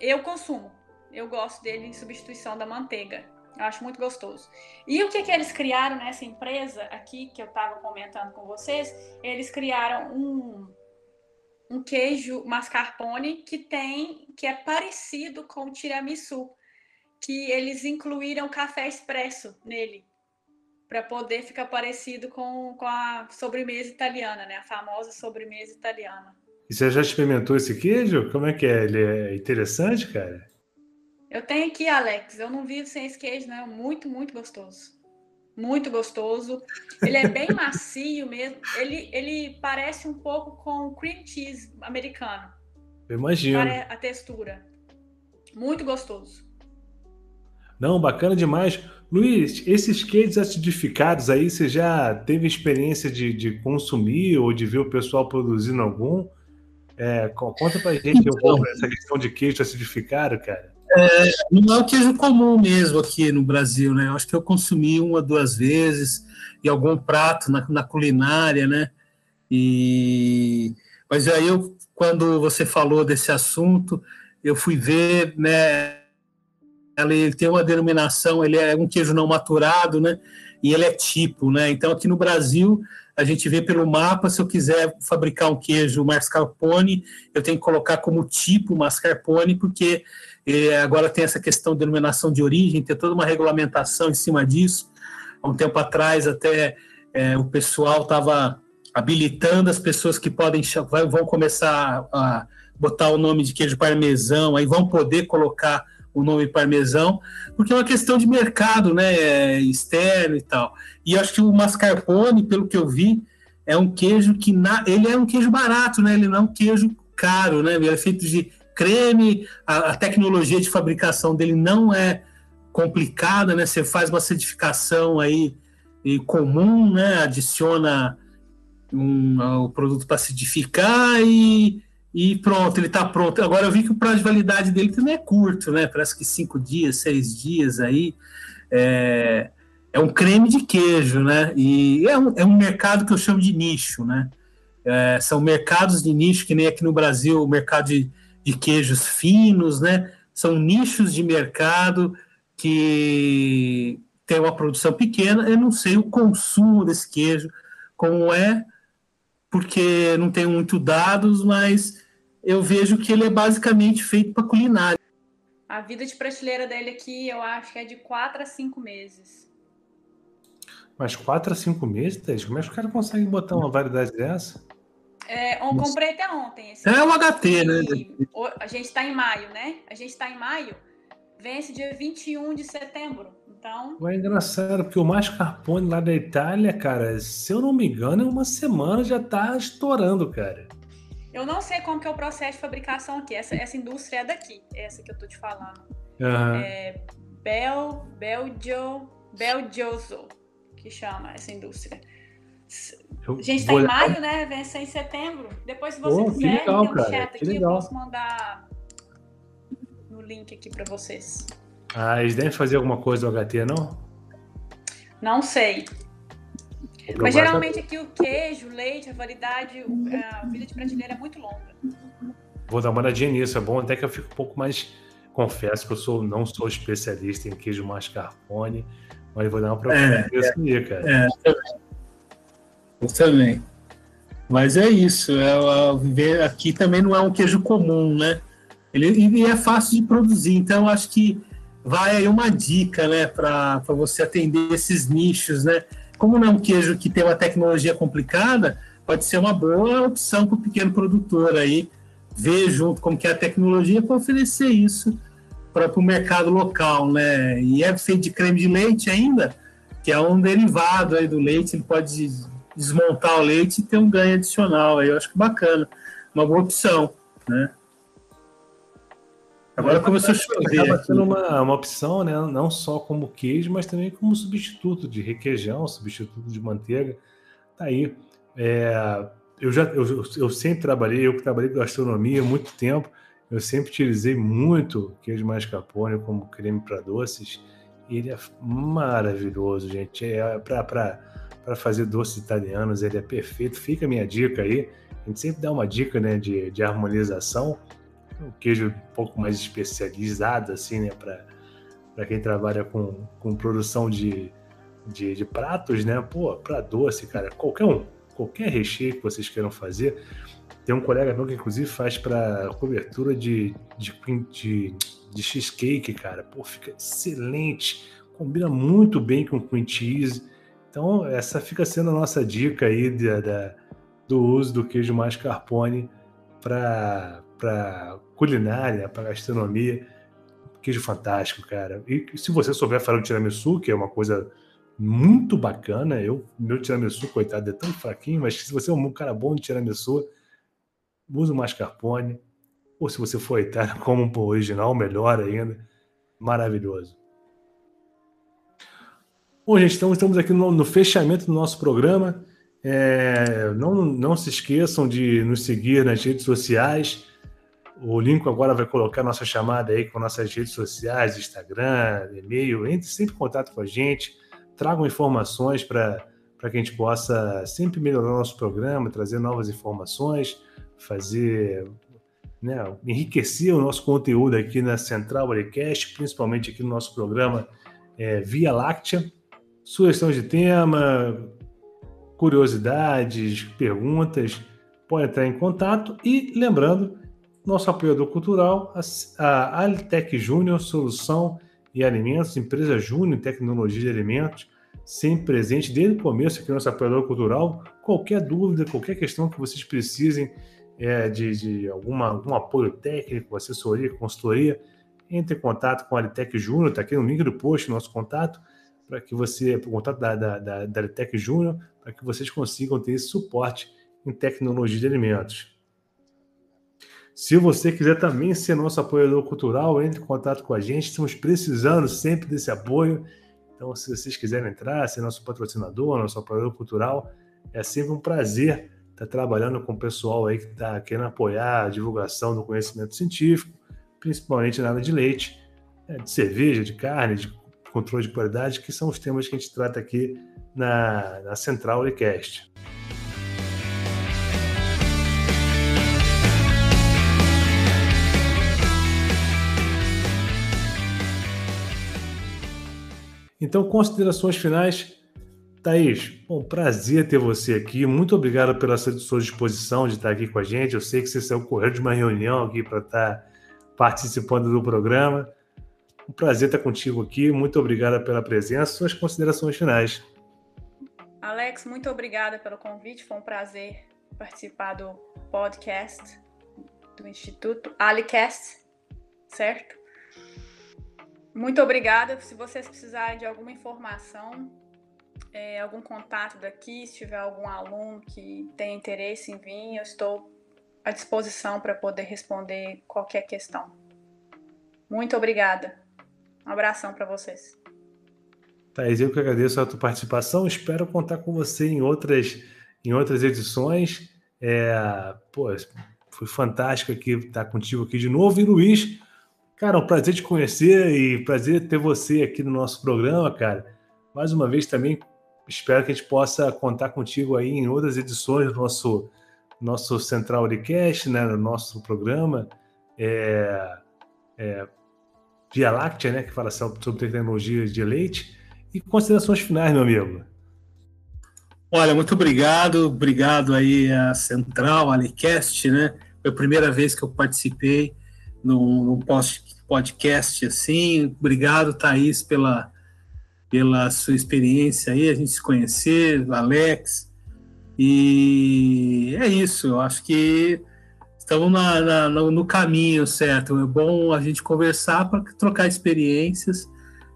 eu consumo. Eu gosto dele em substituição da manteiga. Eu acho muito gostoso. E o que, que eles criaram nessa empresa aqui, que eu estava comentando com vocês? Eles criaram um, um queijo mascarpone que tem que é parecido com o tiramisu, que eles incluíram café expresso nele para poder ficar parecido com, com a sobremesa italiana, né? A famosa sobremesa italiana. E você já experimentou esse queijo? Como é que é? Ele é interessante, cara? Eu tenho aqui, Alex. Eu não vivo sem esse queijo, né? Muito, muito gostoso muito gostoso. Ele é bem macio mesmo. Ele, ele parece um pouco com cream cheese americano. Eu imagino. A textura. Muito gostoso. Não, bacana demais. Luiz, esses queijos acidificados aí, você já teve experiência de, de consumir ou de ver o pessoal produzindo algum? É, conta pra gente então, um pouco essa questão de queijo acidificado, cara. É, não é o queijo comum mesmo aqui no Brasil, né? Eu acho que eu consumi uma, duas vezes em algum prato na, na culinária, né? E mas aí eu, quando você falou desse assunto, eu fui ver, né? Ele tem uma denominação, ele é um queijo não maturado, né? E ele é tipo, né? Então aqui no Brasil a gente vê pelo mapa, se eu quiser fabricar um queijo mascarpone, eu tenho que colocar como tipo mascarpone, porque e agora tem essa questão de denominação de origem, tem toda uma regulamentação em cima disso. Há um tempo atrás, até é, o pessoal estava habilitando as pessoas que podem vão começar a botar o nome de queijo parmesão, aí vão poder colocar o nome parmesão, porque é uma questão de mercado, né, é, externo e tal. E acho que o mascarpone, pelo que eu vi, é um queijo que na, ele é um queijo barato, né? Ele não é um queijo caro, né? Ele é feito de creme, a, a, tecnologia de fabricação dele não é complicada, né? Você faz uma certificação aí comum, né? Adiciona um, o produto para acidificar e, e pronto, ele está pronto. Agora eu vi que o prazo de validade dele também é curto, né? Parece que cinco dias, seis dias aí. É, é um creme de queijo, né? E é um, é um mercado que eu chamo de nicho, né? É, são mercados de nicho, que nem aqui no Brasil, o mercado de de queijos finos, né? São nichos de mercado que tem uma produção pequena. Eu não sei o consumo desse queijo, como é, porque não tenho muito dados, mas eu vejo que ele é basicamente feito para culinária. A vida de prateleira dele aqui, eu acho que é de 4 a 5 meses. Mas 4 a 5 meses, Como é que os caras conseguem botar uma variedade dessa? É, eu comprei até ontem. é o HT, né? A gente está em maio, né? A gente está em maio, vence dia 21 de setembro. Então. É engraçado, porque o mascarpone lá da Itália, cara, se eu não me engano, é uma semana já tá estourando, cara. Eu não sei como que é o processo de fabricação aqui. Essa, essa indústria é daqui, essa que eu tô te falando. Aham. É Bel, Belgio, Belgioso, que chama essa indústria. Eu Gente, tá vou em olhar- maio, né? Vence em setembro. Depois, se você que quiser, legal, tem um cara, chat aqui, legal. eu posso mandar no link aqui pra vocês. Ah, eles devem fazer alguma coisa no HT, não? Não sei. Mas geralmente aqui o queijo, o leite, a validade, o- a vida de prateleira é muito longa. Vou dar uma olhadinha nisso, é bom até que eu fico um pouco mais. Confesso que eu sou, não sou especialista em queijo mascarpone, mas vou dar uma procurada nisso aí, cara. É, eu também. Mas é isso. É, o- viver aqui também não é um queijo comum, né? Ele, e é fácil de produzir, então acho que vai aí uma dica, né, para você atender esses nichos, né? Como não é um queijo que tem uma tecnologia complicada, pode ser uma boa opção para o pequeno produtor aí ver junto como que é a tecnologia para oferecer isso para o mercado local, né? E é feito de creme de leite ainda, que é um derivado aí do leite, ele pode desmontar o leite e ter um ganho adicional. Aí eu acho que bacana, uma boa opção, né? Agora começou a chover. Acaba sendo uma, uma opção, né? Não só como queijo, mas também como substituto de requeijão, substituto de manteiga. Tá aí. É, eu já eu, eu sempre trabalhei, eu que trabalhei com gastronomia há muito tempo, eu sempre utilizei muito queijo mascarpone como creme para doces. Ele é maravilhoso, gente. É para fazer doces italianos, ele é perfeito. Fica a minha dica aí. A gente sempre dá uma dica né, de, de harmonização um queijo um pouco mais especializado, assim, né, para quem trabalha com, com produção de, de, de pratos, né, pô, para doce, cara, qualquer um, qualquer recheio que vocês queiram fazer. Tem um colega meu que, inclusive, faz para cobertura de, de, de, de cheesecake, cara, pô, fica excelente, combina muito bem com cream cheese. Então, essa fica sendo a nossa dica aí da, do uso do queijo mascarpone para para culinária, para gastronomia. Queijo fantástico, cara. E se você souber fazer o tiramisu, que é uma coisa muito bacana, eu meu tiramisu, coitado, é tão fraquinho, mas se você é um cara bom de tiramisu, usa o mascarpone. Ou se você for itália, como um original, melhor ainda. Maravilhoso. Bom, gente, então estamos aqui no, no fechamento do nosso programa. É, não, não se esqueçam de nos seguir nas redes sociais. O link agora vai colocar nossa chamada aí com nossas redes sociais, Instagram, e-mail. Entre sempre em contato com a gente, tragam informações para que a gente possa sempre melhorar o nosso programa, trazer novas informações, fazer, né, enriquecer o nosso conteúdo aqui na Central Arecast, principalmente aqui no nosso programa é, Via Láctea. Sugestões de tema, curiosidades, perguntas, pode entrar em contato. E lembrando, nosso apoiador cultural, a Alitec Júnior Solução e Alimentos, empresa Júnior Tecnologia de Alimentos, sempre presente desde o começo aqui no nosso apoiador cultural. Qualquer dúvida, qualquer questão que vocês precisem é, de, de alguma, algum apoio técnico, assessoria, consultoria, entre em contato com a Alitec Júnior, está aqui no link do post, nosso contato, para que você, o contato da, da, da, da Alitec Júnior, para que vocês consigam ter esse suporte em tecnologia de alimentos. Se você quiser também ser nosso apoiador cultural, entre em contato com a gente. Estamos precisando sempre desse apoio. Então, se vocês quiserem entrar, ser nosso patrocinador, nosso apoiador cultural, é sempre um prazer estar trabalhando com o pessoal aí que está querendo apoiar a divulgação do conhecimento científico, principalmente na área de leite, né, de cerveja, de carne, de controle de qualidade, que são os temas que a gente trata aqui na, na Central Unicast. Então, considerações finais. Thaís, bom, prazer ter você aqui. Muito obrigado pela sua disposição de estar aqui com a gente. Eu sei que você saiu correndo de uma reunião aqui para estar participando do programa. Um prazer estar contigo aqui. Muito obrigado pela presença. Suas considerações finais. Alex, muito obrigada pelo convite. Foi um prazer participar do podcast do Instituto Alicast, certo? Muito obrigada. Se vocês precisarem de alguma informação, é, algum contato daqui, se tiver algum aluno que tem interesse em vir, eu estou à disposição para poder responder qualquer questão. Muito obrigada. Um abração para vocês. Thais, eu que agradeço a tua participação. Espero contar com você em outras, em outras edições. É, pô, foi fantástico aqui estar contigo aqui de novo. E Luiz, cara, um prazer te conhecer e prazer ter você aqui no nosso programa, cara. Mais uma vez também espero que a gente possa contar contigo aí em outras edições do nosso nosso Central Unicast, né, no nosso programa. É, é, Via Láctea, né, que fala sobre tecnologia de leite. E considerações finais, meu amigo. Olha, muito obrigado, obrigado aí a Central, a Alicast, né? Foi a primeira vez que eu participei num, podcast assim. Obrigado, Thaís, pela, pela sua experiência aí, a gente se conhecer, Alex. E é isso, eu acho que estamos na, na, no caminho certo. É bom a gente conversar para trocar experiências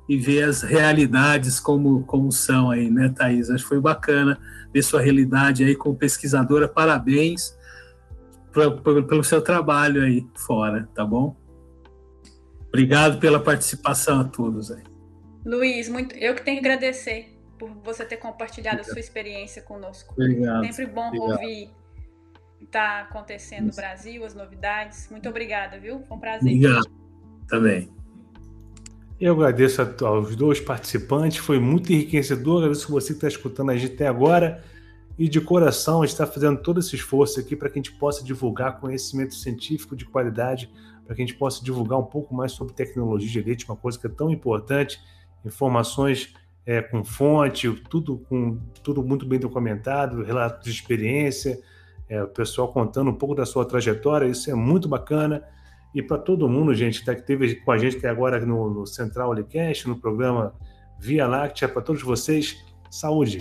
e ver as realidades como, como são aí, né, Thaís? Acho que foi bacana ver sua realidade aí como pesquisadora. Parabéns pra, pra, pelo seu trabalho aí fora, tá bom? Obrigado pela participação a todos aí. Luiz, muito, eu que tenho que agradecer por você ter compartilhado Obrigado. a sua experiência conosco. Obrigado. Sempre bom Obrigado. ouvir está acontecendo no Brasil, as novidades. Muito obrigada, viu? Foi um prazer. Obrigado. Também. Eu agradeço aos dois participantes, foi muito enriquecedor. Agradeço você que está escutando a gente até agora. E de coração, a gente está fazendo todo esse esforço aqui para que a gente possa divulgar conhecimento científico de qualidade, para que a gente possa divulgar um pouco mais sobre tecnologia de leite, uma coisa que é tão importante, informações é, com fonte, tudo, com, tudo muito bem documentado, relatos de experiência, é, o pessoal contando um pouco da sua trajetória, isso é muito bacana. E para todo mundo, gente, tá, que esteve com a gente até agora no, no Central Olicast, no programa Via Láctea, para todos vocês, saúde!